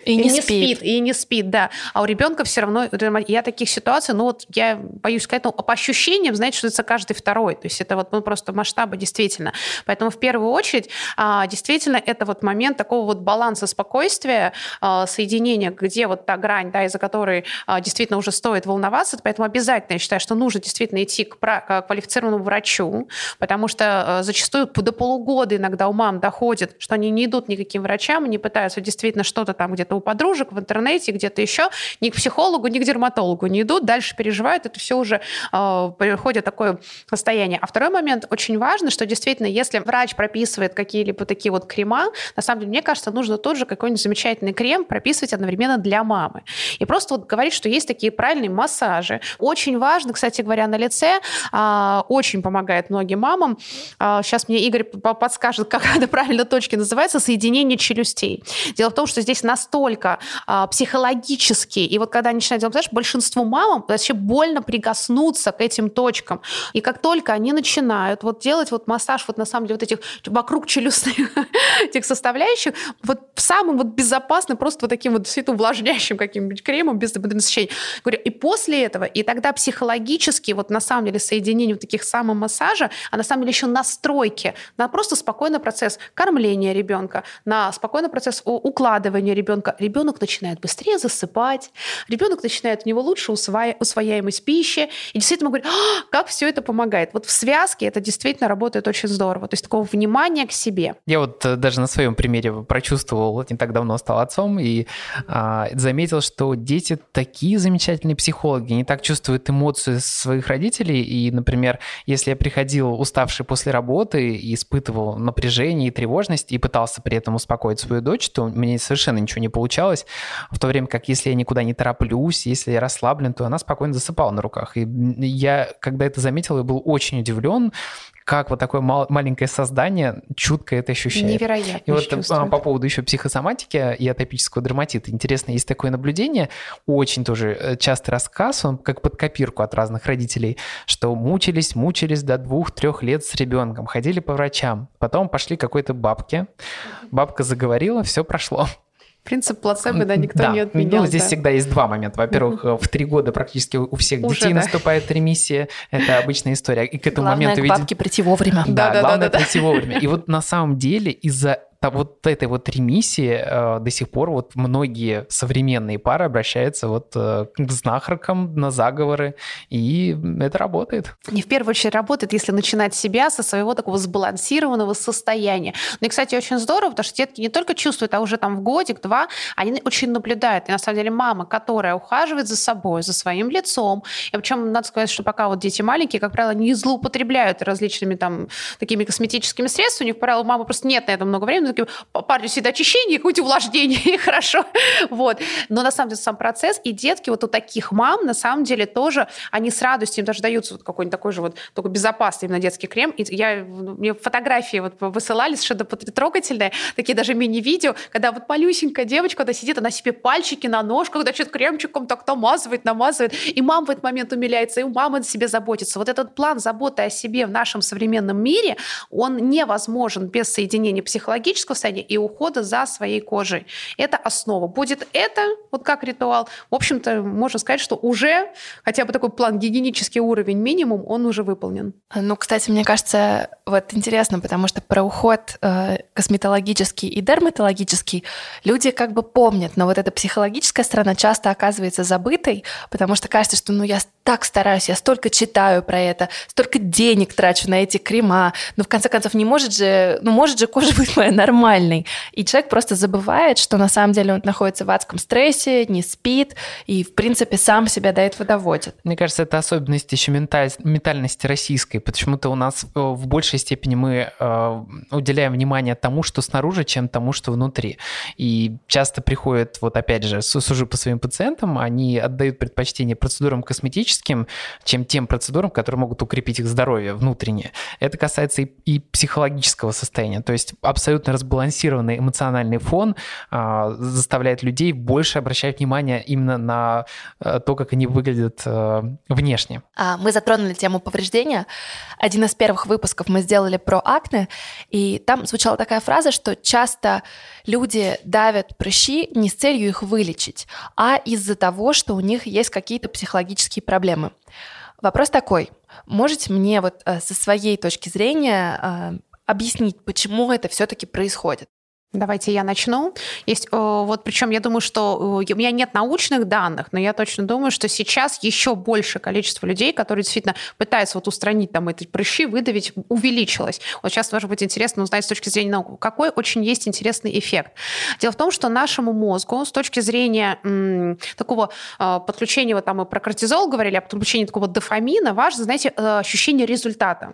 И, и не, не спит. спит. И не спит, да. А у ребенка все равно... Я таких ситуаций, ну вот я боюсь сказать, ну по ощущениям, знаете, что это каждый второй. То есть это вот ну, просто масштабы действительно. Поэтому в первую очередь а, действительно это вот момент такого вот баланса спокойствия, а, соединения, где вот та грань, да, из-за которой а, действительно уже стоит волноваться. Поэтому обязательно я считаю, что нужно действительно идти к, к квалифицированному врачу, потому что зачастую до полугода иногда у мам доходит, что они не идут никаким врачам, не пытаются действительно что-то там где-то у подружек в интернете, где-то еще, ни к психологу, ни к дерматологу не идут, дальше переживают, это все уже э, приходит такое состояние. А второй момент очень важно, что действительно, если врач прописывает какие-либо такие вот крема, на самом деле, мне кажется, нужно тот же какой-нибудь замечательный крем прописывать одновременно для мамы. И просто вот говорить, что есть такие правильные массажи. Очень важно, кстати говоря, на лице, э, очень помогает многим мамам. Э, сейчас мне Игорь подскажет, как это правильно точки называется, соединение челюстей. Дело в том, что здесь настолько э, психологически, и вот когда они начинают делать, знаешь, большинству мамам вообще больно прикоснуться к этим точкам. И как только они начинают вот делать вот массаж вот на самом деле вот этих вокруг челюстных этих составляющих, вот самым вот безопасным, просто вот таким вот действительно увлажняющим каким-нибудь кремом без насыщения. Говорю, и после этого, и тогда психологически вот на самом деле соединение вот таких самомассажа, а на самом деле еще настройки на просто спокойный процесс кормления ребенка, на спокойный процесс укладывания ребенка. Ребенок начинает быстрее засыпать, ребенок начинает у него лучше усвоя... усвояемость пищи, и действительно мы говорим, а, как все это помогает. Вот в связке это действительно работает очень здорово. То есть такого внимания к себе. Я вот э, даже на своем примере прочувствовал, не так давно стал отцом, и а, заметил, что дети такие замечательные психологи, они так чувствуют эмоции своих родителей, и, например, если я приходил уставший после работы и испытывал напряжение и тревожность, и пытался при этом успокоить свою дочь, то мне совершенно ничего не получалось, в то время как если я никуда не тороплюсь, если я расслаблен, то она спокойно засыпала на руках. И я, когда это заметил, я был очень удивлен, как вот такое мал- маленькое создание чутко это ощущает. Невероятно. И вот а, по поводу еще психосоматики и атопического дерматита. Интересно, есть такое наблюдение, очень тоже э, частый рассказ, он как под копирку от разных родителей, что мучились, мучились до двух-трех лет с ребенком, ходили по врачам, потом пошли какой-то бабке, бабка заговорила, все прошло. Принцип плацебо, да, никто да. не отменял. Ну, здесь да. всегда есть два момента. Во-первых, в три года практически у всех Уже, детей да. наступает ремиссия. Это обычная история. И к этому главное моменту... Главное к бабке прийти вовремя. Да, да, да главное да, да, прийти вовремя. И вот на самом деле из-за вот этой вот ремиссии э, до сих пор вот многие современные пары обращаются вот э, к знахаркам на заговоры, и это работает. Не в первую очередь работает, если начинать себя со своего такого сбалансированного состояния. Ну и, кстати, очень здорово, потому что детки не только чувствуют, а уже там в годик-два, они очень наблюдают. И на самом деле мама, которая ухаживает за собой, за своим лицом, и причем надо сказать, что пока вот дети маленькие, как правило, не злоупотребляют различными там такими косметическими средствами, у них, как правило, мама просто нет на это много времени, таким, парню всегда очищение, какое-то увлажнение, и хорошо. Вот. Но на самом деле сам процесс, и детки вот у таких мам, на самом деле тоже, они с радостью им даже даются вот какой-нибудь такой же вот, только безопасный именно детский крем. И я, мне фотографии вот высылали совершенно трогательные, такие даже мини-видео, когда вот малюсенькая девочка, когда сидит, она себе пальчики на ножку, когда что-то кремчиком так намазывает, намазывает, и мама в этот момент умиляется, и мама о себе заботится. Вот этот план заботы о себе в нашем современном мире, он невозможен без соединения психологического физического состояния и ухода за своей кожей. Это основа. Будет это, вот как ритуал, в общем-то, можно сказать, что уже хотя бы такой план, гигиенический уровень минимум, он уже выполнен. Ну, кстати, мне кажется, вот интересно, потому что про уход э, косметологический и дерматологический люди как бы помнят, но вот эта психологическая сторона часто оказывается забытой, потому что кажется, что ну я так стараюсь, я столько читаю про это, столько денег трачу на эти крема, но в конце концов не может же, ну может же кожа быть моя нормальная, нормальный. И человек просто забывает, что на самом деле он находится в адском стрессе, не спит и, в принципе, сам себя до этого доводит. Мне кажется, это особенность еще менталь... ментальности российской. Почему-то у нас э, в большей степени мы э, уделяем внимание тому, что снаружи, чем тому, что внутри. И часто приходят, вот опять же, сужу по своим пациентам, они отдают предпочтение процедурам косметическим, чем тем процедурам, которые могут укрепить их здоровье внутреннее. Это касается и, и психологического состояния. То есть абсолютно разбалансированный эмоциональный фон а, заставляет людей больше обращать внимание именно на э, то, как они выглядят э, внешне. А, мы затронули тему повреждения. Один из первых выпусков мы сделали про акне, и там звучала такая фраза, что часто люди давят прыщи не с целью их вылечить, а из-за того, что у них есть какие-то психологические проблемы. Вопрос такой. Можете мне вот э, со своей точки зрения объяснить, почему это все-таки происходит? Давайте я начну. Есть, э, вот причем я думаю, что э, у меня нет научных данных, но я точно думаю, что сейчас еще больше количество людей, которые действительно пытаются вот устранить там эти прыщи, выдавить, увеличилось. Вот сейчас может быть интересно узнать с точки зрения науки, какой очень есть интересный эффект. Дело в том, что нашему мозгу с точки зрения м, такого э, подключения, вот там мы про кортизол говорили, о подключении такого дофамина, важно, знаете, э, ощущение результата.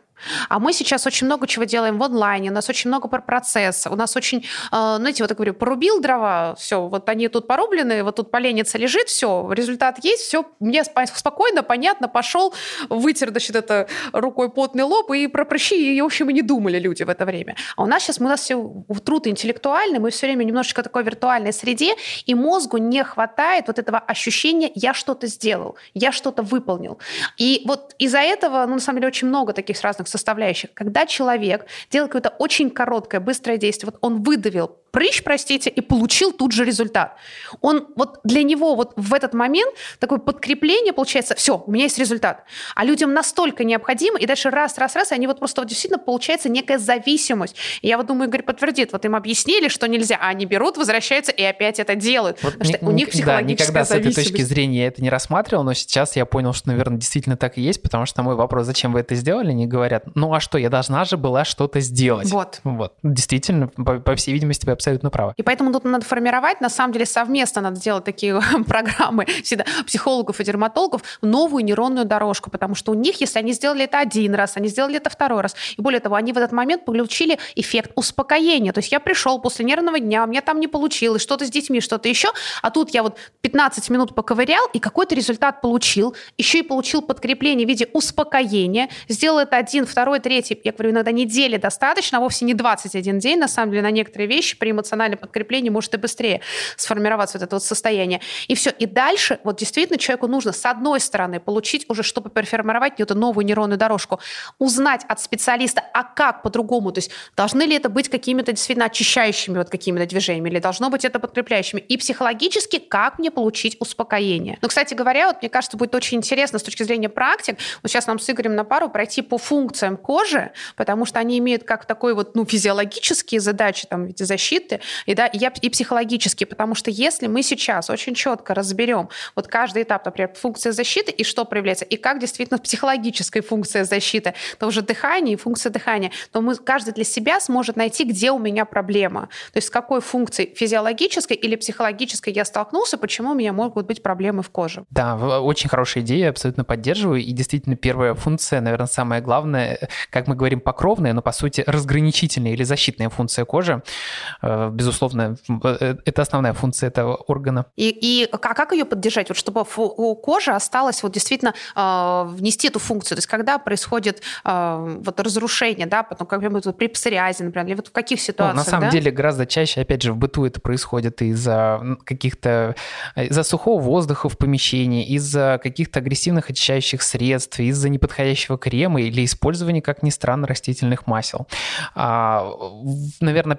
А мы сейчас очень много чего делаем в онлайне, у нас очень много про процесса, у нас очень а, знаете, вот я говорю, порубил дрова, все, вот они тут порублены, вот тут поленница лежит, все, результат есть, все, мне спокойно, понятно, пошел, вытер, значит, это рукой потный лоб, и про прыщи, и, в общем, и не думали люди в это время. А у нас сейчас, у нас все труд интеллектуальный, мы все время немножечко такой виртуальной среде, и мозгу не хватает вот этого ощущения «я что-то сделал», «я что-то выполнил». И вот из-за этого, ну, на самом деле, очень много таких разных составляющих. Когда человек делает какое-то очень короткое, быстрое действие, вот он выдавил выдавил прыщ, простите, и получил тут же результат. Он вот для него вот в этот момент такое подкрепление получается, все, у меня есть результат. А людям настолько необходимо, и дальше раз, раз, раз, и они вот просто вот действительно получается некая зависимость. И я вот думаю, Игорь подтвердит, вот им объяснили, что нельзя, а они берут, возвращаются и опять это делают. Вот потому что у них психологическая да, никогда с этой точки зрения я это не рассматривал, но сейчас я понял, что, наверное, действительно так и есть, потому что мой вопрос, зачем вы это сделали, они говорят, ну а что, я должна же была что-то сделать. Вот. Вот. Действительно, по, по всей видимости, абсолютно правы. И поэтому тут надо формировать, на самом деле совместно надо делать такие программы всегда психологов и дерматологов, новую нейронную дорожку, потому что у них, если они сделали это один раз, они сделали это второй раз, и более того, они в этот момент получили эффект успокоения. То есть я пришел после нервного дня, у меня там не получилось, что-то с детьми, что-то еще, а тут я вот 15 минут поковырял и какой-то результат получил, еще и получил подкрепление в виде успокоения, сделал это один, второй, третий, я говорю, иногда недели достаточно, а вовсе не 21 день, на самом деле, на некоторые вещи при эмоциональном подкреплении может и быстрее сформироваться вот это вот состояние. И все. И дальше вот действительно человеку нужно с одной стороны получить уже, чтобы переформировать эту новую нейронную дорожку, узнать от специалиста, а как по-другому, то есть должны ли это быть какими-то действительно очищающими вот какими-то движениями, или должно быть это подкрепляющими, и психологически, как мне получить успокоение. Но, кстати говоря, вот мне кажется, будет очень интересно с точки зрения практик, вот сейчас нам с Игорем на пару пройти по функциям кожи, потому что они имеют как такой вот, ну, физиологические задачи, там, в виде защиты, и, да, и, и психологически, потому что если мы сейчас очень четко разберем вот каждый этап, например, функция защиты и что проявляется, и как действительно психологическая функция защиты, то уже дыхание и функция дыхания, то мы каждый для себя сможет найти, где у меня проблема. То есть с какой функцией физиологической или психологической я столкнулся, почему у меня могут быть проблемы в коже. Да, очень хорошая идея, абсолютно поддерживаю. И действительно, первая функция, наверное, самая главная, как мы говорим, покровная, но по сути разграничительная или защитная функция кожи. Э, безусловно, э, это основная функция этого органа. И, и а как ее поддержать, вот чтобы у кожи осталось вот действительно э, внести эту функцию? То есть когда происходит э, вот разрушение, да, потом как бы вот при псориазе, например, или вот в каких ситуациях? Ну, на самом да? деле гораздо чаще, опять же, в быту это происходит из-за каких-то, из-за сухого воздуха в помещении, из-за каких-то агрессивных очищающих средств, из-за неподходящего крема или использования, как ни странно, растительных масел. А, наверное,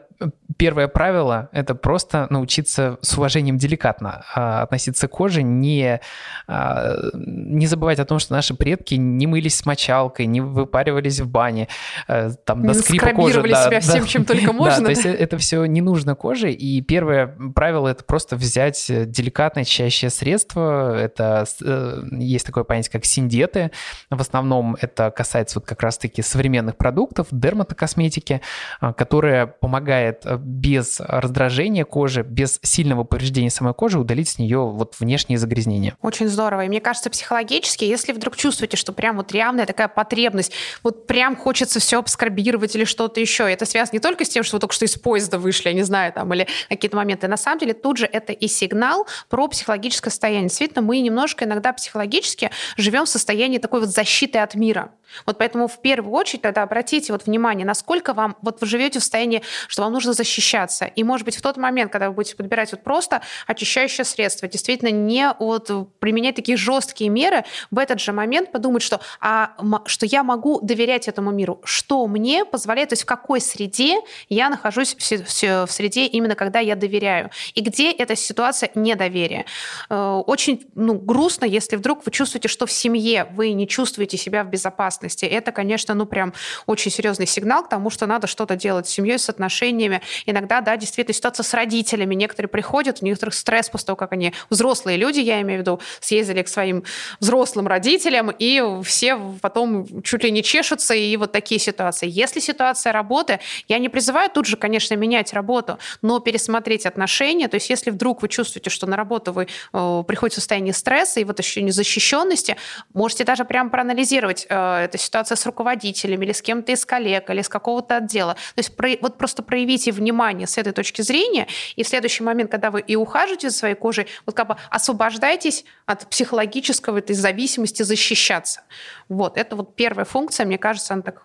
первое правило – это просто научиться с уважением деликатно а, относиться к коже, не, а, не забывать о том, что наши предки не мылись с мочалкой, не выпаривались в бане, а, там, до скрипа кожи. Да, себя да, всем, чем только можно. Да, то есть это все не нужно коже, и первое правило – это просто взять деликатное чищающее средство, это э, есть такое понятие, как синдеты, в основном это касается вот как раз-таки современных продуктов, дерматокосметики, которая помогает без без раздражения кожи, без сильного повреждения самой кожи удалить с нее вот внешние загрязнения. Очень здорово. И мне кажется, психологически, если вдруг чувствуете, что прям вот реальная такая потребность, вот прям хочется все абсорбировать или что-то еще, это связано не только с тем, что вы только что из поезда вышли, я не знаю, там, или какие-то моменты. На самом деле тут же это и сигнал про психологическое состояние. Действительно, мы немножко иногда психологически живем в состоянии такой вот защиты от мира. Вот поэтому в первую очередь тогда обратите вот внимание, насколько вам, вот вы живете в состоянии, что вам нужно защищаться. И, может быть, в тот момент, когда вы будете подбирать вот просто очищающее средство, действительно не вот применять такие жесткие меры, в этот же момент подумать, что, а, что я могу доверять этому миру, что мне позволяет, то есть в какой среде я нахожусь в, в, в среде именно когда я доверяю, и где эта ситуация недоверия. Э, очень ну, грустно, если вдруг вы чувствуете, что в семье вы не чувствуете себя в безопасности. Это, конечно, ну прям очень серьезный сигнал к тому, что надо что-то делать с семьей, с отношениями. Иногда, да, действительно, ситуация с родителями. Некоторые приходят, у некоторых стресс после того, как они, взрослые люди, я имею в виду, съездили к своим взрослым родителям, и все потом чуть ли не чешутся, и вот такие ситуации. Если ситуация работы, я не призываю тут же, конечно, менять работу, но пересмотреть отношения. То есть если вдруг вы чувствуете, что на работу вы э, приходите в состояние стресса и вот еще незащищенности, можете даже прям проанализировать, э, это ситуация с руководителем или с кем-то из коллег или с какого-то отдела. То есть про, вот просто проявите внимание с этой точки зрения, и в следующий момент, когда вы и ухаживаете за своей кожей, вот как бы освобождайтесь от психологического этой зависимости защищаться. Вот, это вот первая функция, мне кажется, она так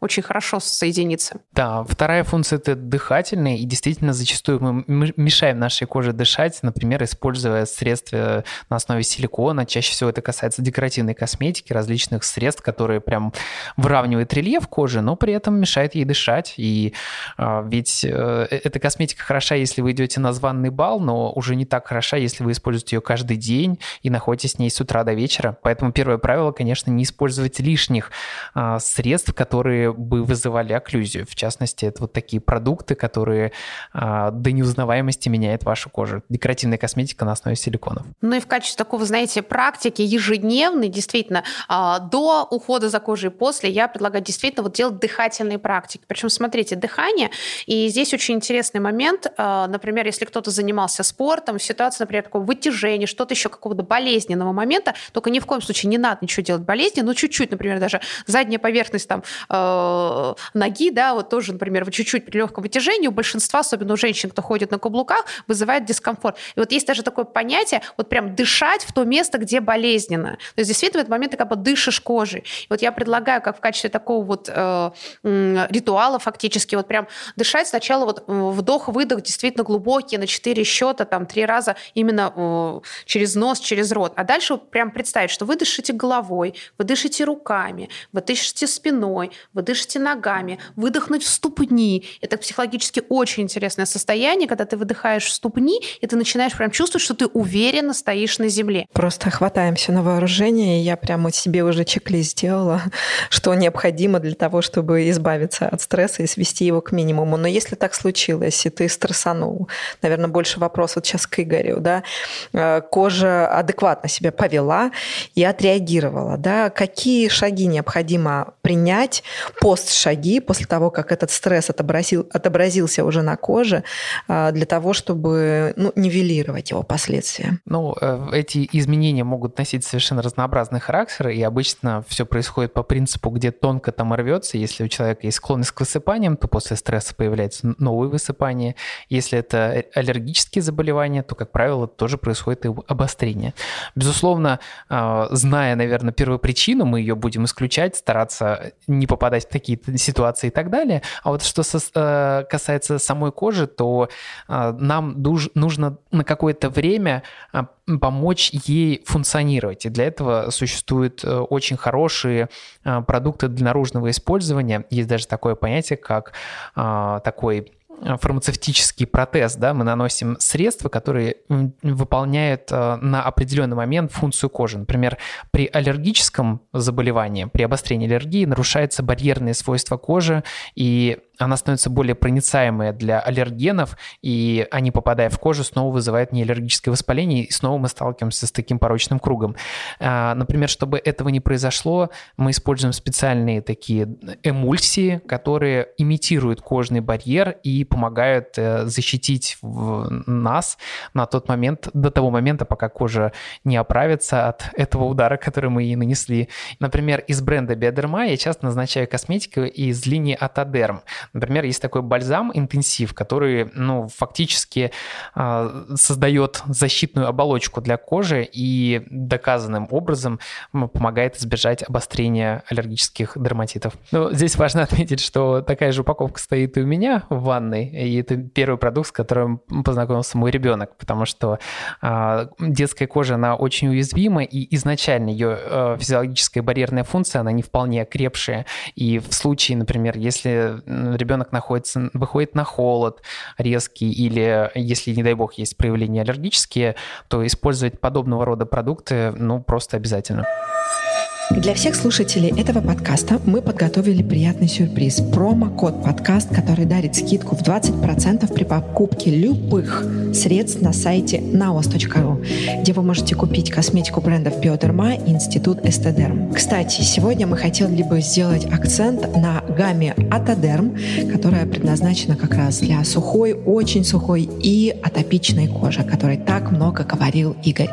очень хорошо соединиться. Да, вторая функция – это дыхательная, и действительно зачастую мы мешаем нашей коже дышать, например, используя средства на основе силикона. Чаще всего это касается декоративной косметики, различных средств, которые прям выравнивают рельеф кожи, но при этом мешает ей дышать. И а, ведь э, э, эта косметика хороша, если вы идете на званный бал, но уже не так хороша, если вы используете ее каждый день и находитесь с ней с утра до вечера. Поэтому первое правило, конечно, не использовать лишних а, средств, которые которые бы вызывали окклюзию. В частности, это вот такие продукты, которые а, до неузнаваемости меняют вашу кожу. Декоративная косметика на основе силиконов. Ну и в качестве такого, знаете, практики ежедневной, действительно, а, до ухода за кожей и после, я предлагаю действительно вот делать дыхательные практики. Причем, смотрите, дыхание, и здесь очень интересный момент, а, например, если кто-то занимался спортом, ситуация, например, такого вытяжения, что-то еще какого-то болезненного момента, только ни в коем случае не надо ничего делать болезни, но чуть-чуть, например, даже задняя поверхность там э, ноги, да, вот тоже, например, в чуть-чуть при легком вытяжении у большинства, особенно у женщин, кто ходит на каблуках, вызывает дискомфорт. И вот есть даже такое понятие, вот прям дышать в то место, где болезненно. То есть действительно в этот момент ты как бы дышишь кожей. И вот я предлагаю, как в качестве такого вот э, ритуала фактически, вот прям дышать сначала вот вдох-выдох действительно глубокий, на 4 счета, там, 3 раза именно э, через нос, через рот. А дальше вот прям представить, что вы дышите головой, вы дышите руками, вы дышите спиной, вы дышите ногами, выдохнуть в ступни. Это психологически очень интересное состояние, когда ты выдыхаешь в ступни, и ты начинаешь прям чувствовать, что ты уверенно стоишь на земле. Просто хватаемся на вооружение, и я прямо себе уже чек-лист сделала, что необходимо для того, чтобы избавиться от стресса и свести его к минимуму. Но если так случилось, и ты стрессанул, наверное, больше вопрос вот сейчас к Игорю, да, э, кожа адекватно себя повела и отреагировала, да, какие шаги необходимо принять, постшаги после того, как этот стресс отобразил, отобразился уже на коже, а, для того, чтобы ну, нивелировать его последствия? Ну, э, эти изменения могут носить совершенно разнообразный характер, и обычно все происходит по принципу, где тонко там рвется. Если у человека есть склонность к высыпаниям, то после стресса появляются новые высыпания. Если это аллергические заболевания, то, как правило, тоже происходит и обострение. Безусловно, а, зная, наверное, первую причину, мы ее будем исключать, стараться не попадать в такие ситуации и так далее. А вот что со, э, касается самой кожи, то э, нам дуж, нужно на какое-то время э, помочь ей функционировать. И для этого существуют очень хорошие продукты для наружного использования. Есть даже такое понятие, как такой фармацевтический протез, да, мы наносим средства, которые выполняют э, на определенный момент функцию кожи. Например, при аллергическом заболевании, при обострении аллергии нарушаются барьерные свойства кожи, и она становится более проницаемая для аллергенов, и они, попадая в кожу, снова вызывают неаллергическое воспаление, и снова мы сталкиваемся с таким порочным кругом. А, например, чтобы этого не произошло, мы используем специальные такие эмульсии, которые имитируют кожный барьер и помогают э, защитить нас на тот момент, до того момента, пока кожа не оправится от этого удара, который мы ей нанесли. Например, из бренда Биодерма я часто назначаю косметику из линии Атодерм. Например, есть такой бальзам интенсив, который ну, фактически э, создает защитную оболочку для кожи и доказанным образом помогает избежать обострения аллергических дерматитов. Но здесь важно отметить, что такая же упаковка стоит и у меня в ванной, и это первый продукт, с которым познакомился мой ребенок, потому что э, детская кожа, она очень уязвима, и изначально ее э, физиологическая барьерная функция, она не вполне окрепшая, и в случае, например, если ребенок находится, выходит на холод резкий, или если, не дай бог, есть проявления аллергические, то использовать подобного рода продукты, ну, просто обязательно. Для всех слушателей этого подкаста мы подготовили приятный сюрприз. Промокод подкаст, который дарит скидку в 20% при покупке любых средств на сайте naos.ru, где вы можете купить косметику брендов Биодерма и Институт Эстедерм. Кстати, сегодня мы хотели бы сделать акцент на гамме Атодерм, которая предназначена как раз для сухой, очень сухой и атопичной кожи, о которой так много говорил Игорь.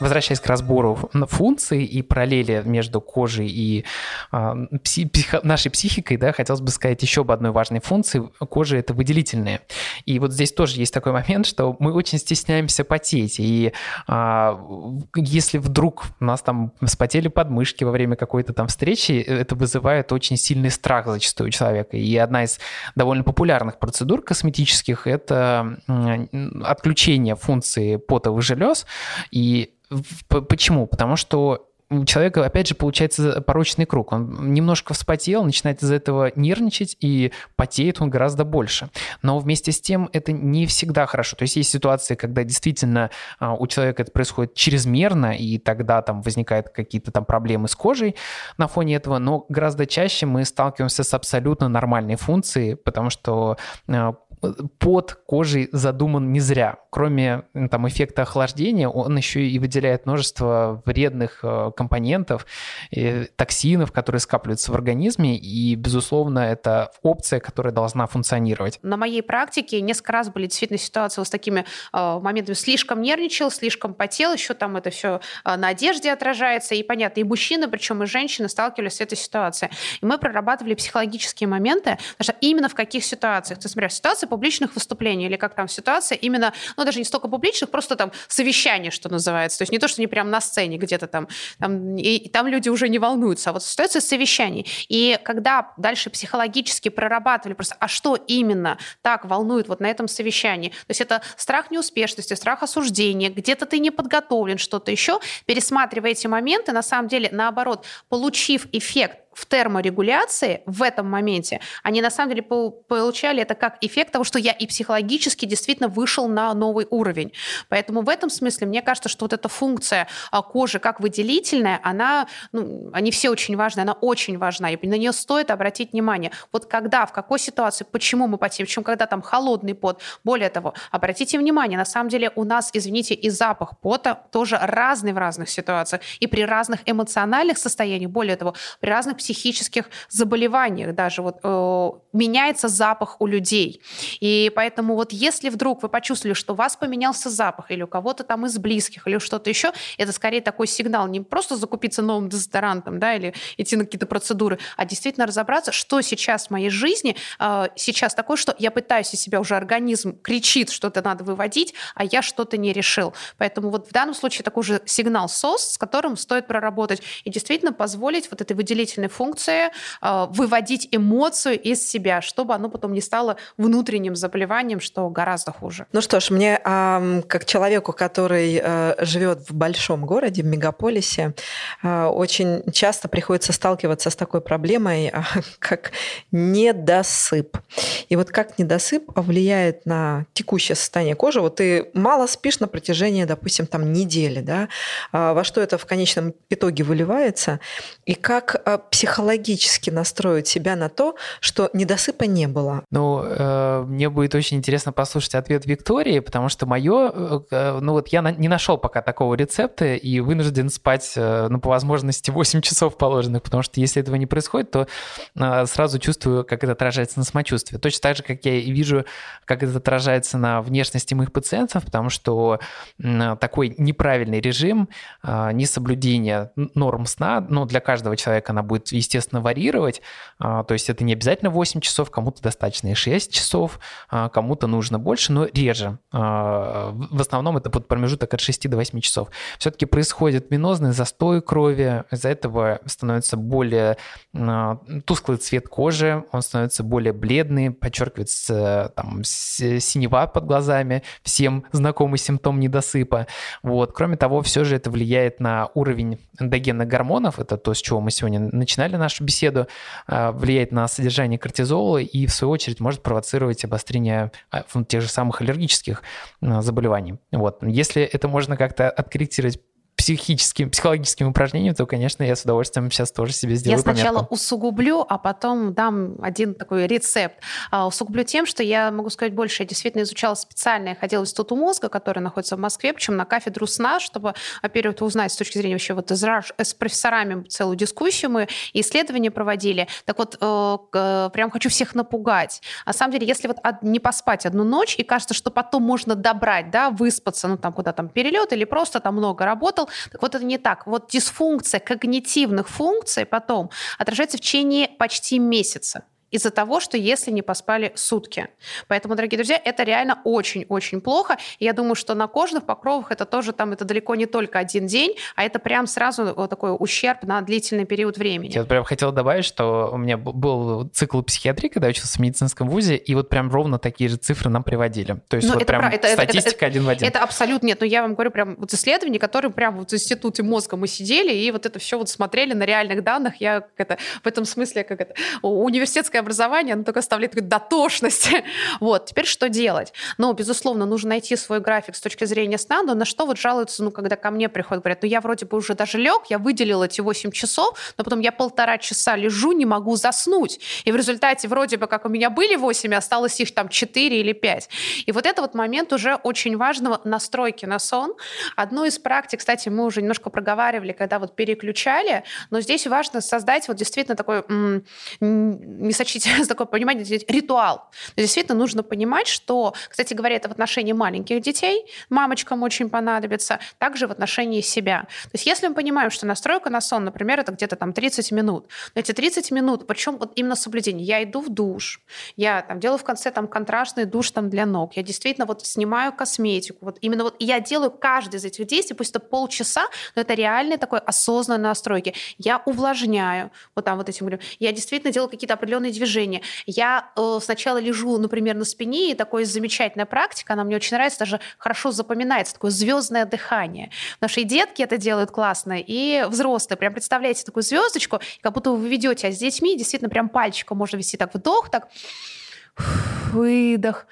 Возвращаясь к разбору функций и параллели между кожей и э, пси, нашей психикой, да, хотелось бы сказать еще об одной важной функции. Кожа — это выделительная. И вот здесь тоже есть такой момент, что мы очень стесняемся потеть. И э, если вдруг у нас там вспотели подмышки во время какой-то там встречи, это вызывает очень сильный страх зачастую у человека. И одна из довольно популярных процедур косметических — это отключение функции потовых желез. И Почему? Потому что у человека, опять же, получается порочный круг. Он немножко вспотел, начинает из-за этого нервничать, и потеет он гораздо больше. Но вместе с тем это не всегда хорошо. То есть есть ситуации, когда действительно а, у человека это происходит чрезмерно, и тогда там возникают какие-то там проблемы с кожей на фоне этого, но гораздо чаще мы сталкиваемся с абсолютно нормальной функцией, потому что а, под кожей задуман не зря. Кроме там, эффекта охлаждения, он еще и выделяет множество вредных э, компонентов, и токсинов, которые скапливаются в организме, и, безусловно, это опция, которая должна функционировать. На моей практике несколько раз были действительно ситуации с такими э, моментами. Слишком нервничал, слишком потел, еще там это все э, на одежде отражается, и понятно, и мужчины, причем и женщины сталкивались с этой ситуацией. И мы прорабатывали психологические моменты, потому что именно в каких ситуациях, есть, например, ситуация публичных выступлений или как там ситуация именно, ну даже не столько публичных, просто там совещание, что называется. То есть не то, что не прям на сцене где-то там, там и, и там люди уже не волнуются, а вот ситуация совещаний. И когда дальше психологически прорабатывали просто, а что именно так волнует вот на этом совещании? То есть это страх неуспешности, страх осуждения, где-то ты не подготовлен, что-то еще. Пересматривая эти моменты, на самом деле, наоборот, получив эффект в терморегуляции в этом моменте, они на самом деле получали это как эффект того, что я и психологически действительно вышел на новый уровень. Поэтому в этом смысле мне кажется, что вот эта функция а, кожи как выделительная, она, ну, они все очень важны, она очень важна, и на нее стоит обратить внимание. Вот когда, в какой ситуации, почему мы потеем, причем когда там холодный пот. Более того, обратите внимание, на самом деле у нас, извините, и запах пота тоже разный в разных ситуациях, и при разных эмоциональных состояниях, более того, при разных психических заболеваниях даже вот э, меняется запах у людей. И поэтому вот если вдруг вы почувствовали, что у вас поменялся запах или у кого-то там из близких или что-то еще, это скорее такой сигнал не просто закупиться новым дезодорантом, да, или идти на какие-то процедуры, а действительно разобраться, что сейчас в моей жизни э, сейчас такое, что я пытаюсь из себя уже организм кричит, что-то надо выводить, а я что-то не решил. Поэтому вот в данном случае такой же сигнал СОС, с которым стоит проработать и действительно позволить вот этой выделительной функции э, выводить эмоцию из себя, чтобы оно потом не стало внутренним заболеванием, что гораздо хуже. Ну что ж, мне как человеку, который э, живет в большом городе, в мегаполисе, э, очень часто приходится сталкиваться с такой проблемой, как недосып. И вот как недосып влияет на текущее состояние кожи? Вот ты мало спишь на протяжении, допустим, там недели, да? Во что это в конечном итоге выливается? И как психологически настроить себя на то, что недосыпа не было? Ну, э, мне будет очень интересно послушать ответ Виктории, потому что мое, э, э ну вот я на, не нашел пока такого рецепта и вынужден спать, э, ну, по возможности 8 часов положенных, потому что если этого не происходит, то э, сразу чувствую, как это отражается на самочувствии. Точно так же, как я и вижу, как это отражается на внешности моих пациентов, потому что э, такой неправильный режим, э, несоблюдение норм сна, ну, для каждого человека она будет, естественно, варьировать, э, то есть это не обязательно 8 часов, кому-то достаточно и 6 часов, э, кому-то нужно больше, но реже. Э, в основном это под промежуток от 6 до 8 часов. Все-таки происходит венозный застой крови, из-за этого становится более тусклый цвет кожи, он становится более бледный, подчеркивается там синева под глазами, всем знакомый симптом недосыпа. Вот. Кроме того, все же это влияет на уровень эндогенных гормонов, это то, с чего мы сегодня начинали нашу беседу, э, влияет на содержание кортизола и, в свою очередь, может провоцировать обострение э, тех же самых аллергических заболеваний. Вот. Если это можно как-то откорректировать психическим, психологическим упражнением, то, конечно, я с удовольствием сейчас тоже себе сделаю Я сначала пометку. усугублю, а потом дам один такой рецепт. А, усугублю тем, что я могу сказать больше. Я действительно изучала специально, я ходила в институт мозга, который находится в Москве, причем на кафедру сна, чтобы, во-первых, узнать с точки зрения вообще вот из, с профессорами целую дискуссию мы исследования проводили. Так вот, э, прям хочу всех напугать. На самом деле, если вот не поспать одну ночь, и кажется, что потом можно добрать, да, выспаться, ну там куда там перелет или просто там много работал, так вот это не так. Вот дисфункция когнитивных функций потом отражается в течение почти месяца из-за того, что если не поспали сутки. Поэтому, дорогие друзья, это реально очень-очень плохо. И я думаю, что на кожных покровах это тоже там, это далеко не только один день, а это прям сразу вот такой ущерб на длительный период времени. Я вот прям хотел добавить, что у меня был цикл психиатрии, когда я учился в медицинском вузе, и вот прям ровно такие же цифры нам приводили. То есть ну, вот это прям это, статистика это, один в один. Это абсолютно нет. Но я вам говорю, прям вот исследования, которые прям вот в институте мозга мы сидели, и вот это все вот смотрели на реальных данных. Я как это, в этом смысле как это университетская образование, оно только оставляет такую дотошность. вот, теперь что делать? Ну, безусловно, нужно найти свой график с точки зрения сна, но на что вот жалуются, ну, когда ко мне приходят, говорят, ну, я вроде бы уже даже лег, я выделил эти 8 часов, но потом я полтора часа лежу, не могу заснуть. И в результате вроде бы как у меня были 8, осталось их там 4 или 5. И вот это вот момент уже очень важного настройки на сон. Одну из практик, кстати, мы уже немножко проговаривали, когда вот переключали, но здесь важно создать вот действительно такой, не сочтите такое понимание, ритуал. Действительно нужно понимать, что, кстати говоря, это в отношении маленьких детей, мамочкам очень понадобится, также в отношении себя. То есть если мы понимаем, что настройка на сон, например, это где-то там 30 минут, но эти 30 минут, причем вот именно соблюдение, я иду в душ, я там делаю в конце там контрастный душ там для ног, я действительно вот снимаю косметику, вот именно вот я делаю каждый из этих действий, пусть это полчаса, но это реальный такой осознанной настройки. Я увлажняю, вот там вот этим я действительно делаю какие-то определенные движения. Я э, сначала лежу, например, на спине, и такая замечательная практика, она мне очень нравится, даже хорошо запоминается, такое звездное дыхание. Наши детки это делают классно, и взрослые. Прям представляете такую звездочку, как будто вы ведете, а с детьми действительно прям пальчиком можно вести так вдох, так выдох,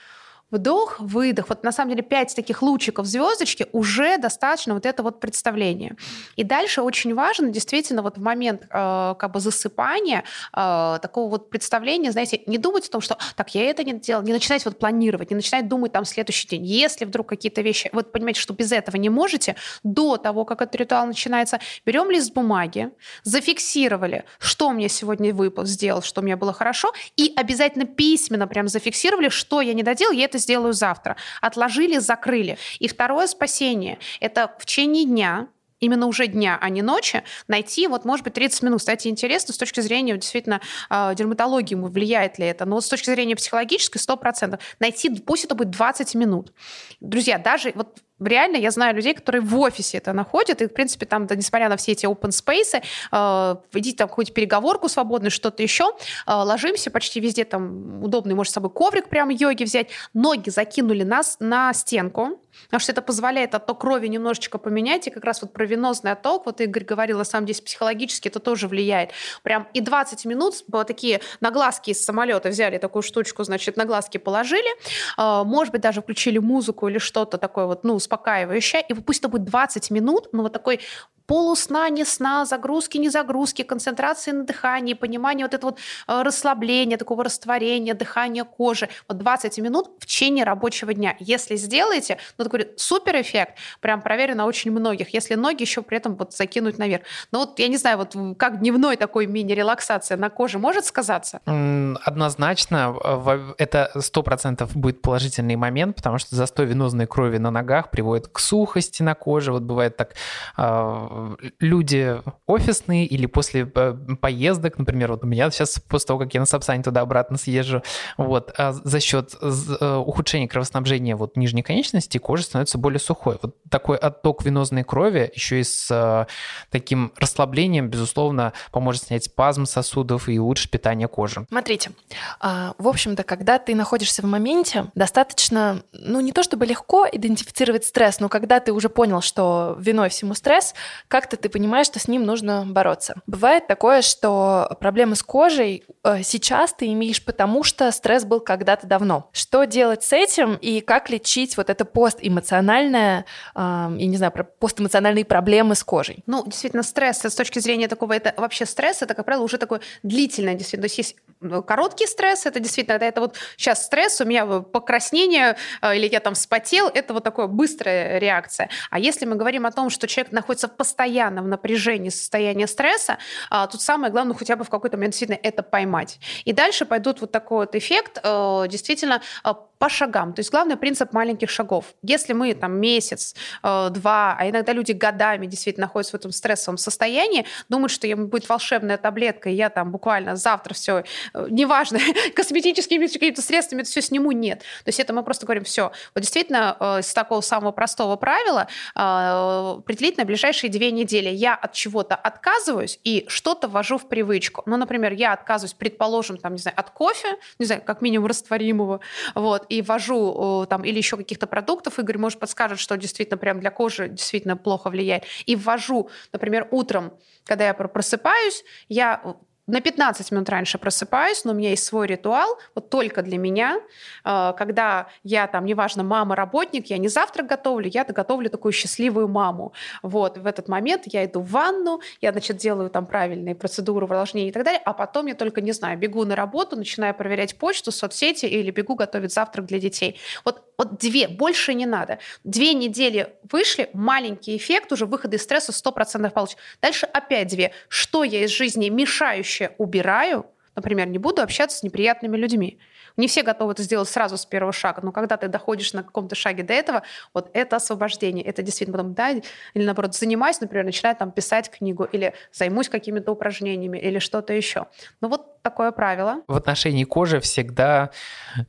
Вдох, выдох. Вот на самом деле пять таких лучиков звездочки уже достаточно вот это вот представление. И дальше очень важно действительно вот в момент э, как бы засыпания э, такого вот представления, знаете, не думать о том, что так, я это не делал, не начинать вот планировать, не начинать думать там следующий день. Если вдруг какие-то вещи, вот понимаете, что без этого не можете, до того, как этот ритуал начинается, берем лист бумаги, зафиксировали, что мне сегодня выпал, сделал, что мне было хорошо, и обязательно письменно прям зафиксировали, что я не доделал, я это это сделаю завтра. Отложили, закрыли. И второе спасение – это в течение дня именно уже дня, а не ночи, найти, вот, может быть, 30 минут. Кстати, интересно, с точки зрения действительно э, дерматологии влияет ли это, но с точки зрения психологической 100%. Найти, пусть это будет 20 минут. Друзья, даже вот реально я знаю людей, которые в офисе это находят, и, в принципе, там, да, несмотря на все эти open space, э, идите там какую-то переговорку свободную, что-то еще, э, ложимся почти везде, там удобный, может, с собой коврик прямо йоги взять, ноги закинули нас на стенку, потому что это позволяет отток крови немножечко поменять, и как раз вот про венозный отток, вот Игорь говорил, на самом деле психологически это тоже влияет. Прям и 20 минут, вот такие нагласки из самолета взяли такую штучку, значит, на глазки положили, э, может быть, даже включили музыку или что-то такое вот, ну, успокаивающее, и пусть это будет 20 минут, ну, вот такой полусна, не сна, загрузки, не загрузки, концентрации на дыхании, понимание вот этого вот э, расслабления, такого растворения, дыхания кожи. Вот 20 минут в течение рабочего дня. Если сделаете, ну, такой супер эффект, прям проверено очень многих. Если ноги еще при этом вот закинуть наверх. Ну, вот я не знаю, вот как дневной такой мини-релаксация на коже может сказаться? Однозначно, это 100% будет положительный момент, потому что застой венозной крови на ногах приводит к сухости на коже. Вот бывает так, а, люди офисные или после э, поездок, например, вот у меня сейчас после того, как я на Сапсане туда-обратно съезжу, вот, а за счет э, ухудшения кровоснабжения вот нижней конечности кожа становится более сухой. Вот такой отток венозной крови еще и с э, таким расслаблением, безусловно, поможет снять спазм сосудов и улучшить питание кожи. Смотрите, а, в общем-то, когда ты находишься в моменте, достаточно, ну не то чтобы легко идентифицировать стресс, но когда ты уже понял, что виной всему стресс, как-то ты понимаешь, что с ним нужно бороться. Бывает такое, что проблемы с кожей э, сейчас ты имеешь потому, что стресс был когда-то давно. Что делать с этим и как лечить вот это постэмоциональное, я не знаю, постэмоциональные проблемы с кожей? Ну, действительно, стресс с точки зрения такого, это вообще стресс, это, как правило, уже такое длительное, действительно. То есть есть короткий стресс, это действительно, это, это вот сейчас стресс, у меня покраснение, э, или я там вспотел, это вот такая быстрая реакция. А если мы говорим о том, что человек находится постоянно в напряжении состояния стресса, а, тут самое главное хотя бы в какой-то момент действительно это поймать. И дальше пойдут вот такой вот эффект, э, действительно, э, по шагам. То есть главный принцип маленьких шагов. Если мы там месяц, э, два, а иногда люди годами действительно находятся в этом стрессовом состоянии, думают, что им будет волшебная таблетка, и я там буквально завтра все, э, неважно, косметическими какими-то средствами это все сниму, нет. То есть это мы просто говорим, все. Вот действительно, э, с такого самого простого правила э, определить на ближайшие две недели я от чего-то отказываюсь и что-то ввожу в привычку. Ну, например, я отказываюсь, предположим, там, не знаю, от кофе, не знаю, как минимум растворимого, вот, и ввожу там или еще каких-то продуктов, Игорь, может, подскажет, что действительно прям для кожи действительно плохо влияет, и ввожу, например, утром, когда я просыпаюсь, я на 15 минут раньше просыпаюсь, но у меня есть свой ритуал, вот только для меня, э, когда я там, неважно, мама, работник, я не завтрак готовлю, я готовлю такую счастливую маму. Вот, в этот момент я иду в ванну, я, значит, делаю там правильные процедуры увлажнения и так далее, а потом я только, не знаю, бегу на работу, начинаю проверять почту, соцсети или бегу готовить завтрак для детей. Вот, вот две, больше не надо. Две недели вышли, маленький эффект, уже выхода из стресса 100% получится. Дальше опять две. Что я из жизни мешающее вообще убираю, например, не буду общаться с неприятными людьми. Не все готовы это сделать сразу с первого шага, но когда ты доходишь на каком-то шаге до этого, вот это освобождение, это действительно потом, да, или наоборот, занимаюсь, например, начинаю там писать книгу, или займусь какими-то упражнениями, или что-то еще. Ну вот такое правило. В отношении кожи всегда,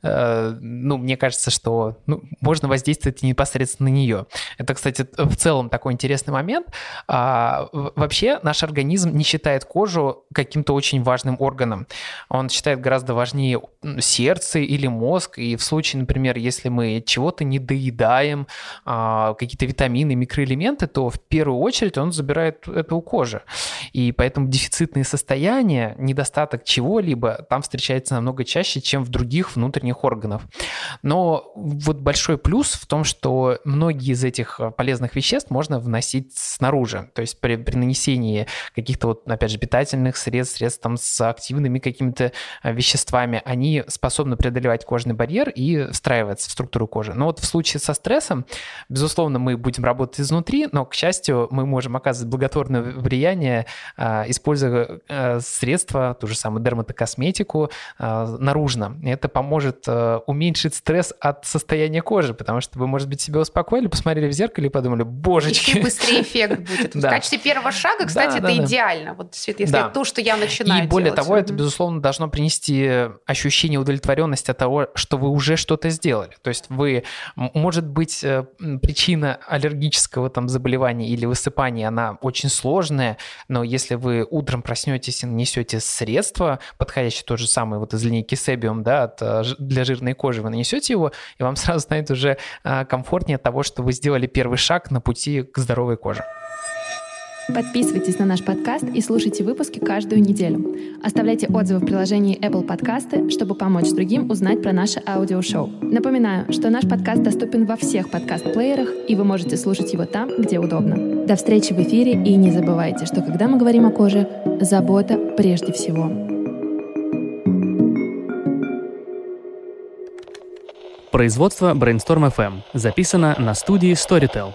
э, ну, мне кажется, что ну, можно воздействовать непосредственно на нее. Это, кстати, в целом такой интересный момент. А, вообще наш организм не считает кожу каким-то очень важным органом. Он считает гораздо важнее сердце, или мозг. И в случае, например, если мы чего-то не доедаем, а, какие-то витамины, микроэлементы, то в первую очередь он забирает это у кожи. И поэтому дефицитные состояния, недостаток чего-либо там встречается намного чаще, чем в других внутренних органах. Но вот большой плюс в том, что многие из этих полезных веществ можно вносить снаружи. То есть при, при нанесении каких-то вот, опять же, питательных средств, средств там с активными какими-то веществами, они способны преодолевать кожный барьер и встраиваться в структуру кожи. Но вот в случае со стрессом, безусловно, мы будем работать изнутри, но, к счастью, мы можем оказывать благотворное влияние, а, используя средства, ту же самую дерматокосметику, а, наружно. Это поможет уменьшить стресс от состояния кожи, потому что вы, может быть, себя успокоили, посмотрели в зеркало и подумали, божечки. И быстрее эффект будет. В качестве первого шага, кстати, это идеально. Вот если это то, что я начинаю И более того, это, безусловно, должно принести ощущение удовлетворения удовлетворенность от того, что вы уже что-то сделали. То есть вы, может быть, э, причина аллергического там заболевания или высыпания, она очень сложная, но если вы утром проснетесь и нанесете средство, подходящее то же самое вот из линейки Sebium, да, от, э, для жирной кожи, вы нанесете его, и вам сразу станет уже э, комфортнее от того, что вы сделали первый шаг на пути к здоровой коже. Подписывайтесь на наш подкаст и слушайте выпуски каждую неделю. Оставляйте отзывы в приложении Apple Podcasts, чтобы помочь другим узнать про наше аудиошоу. Напоминаю, что наш подкаст доступен во всех подкаст-плеерах, и вы можете слушать его там, где удобно. До встречи в эфире, и не забывайте, что когда мы говорим о коже, забота прежде всего. Производство Brainstorm FM. Записано на студии Storytel.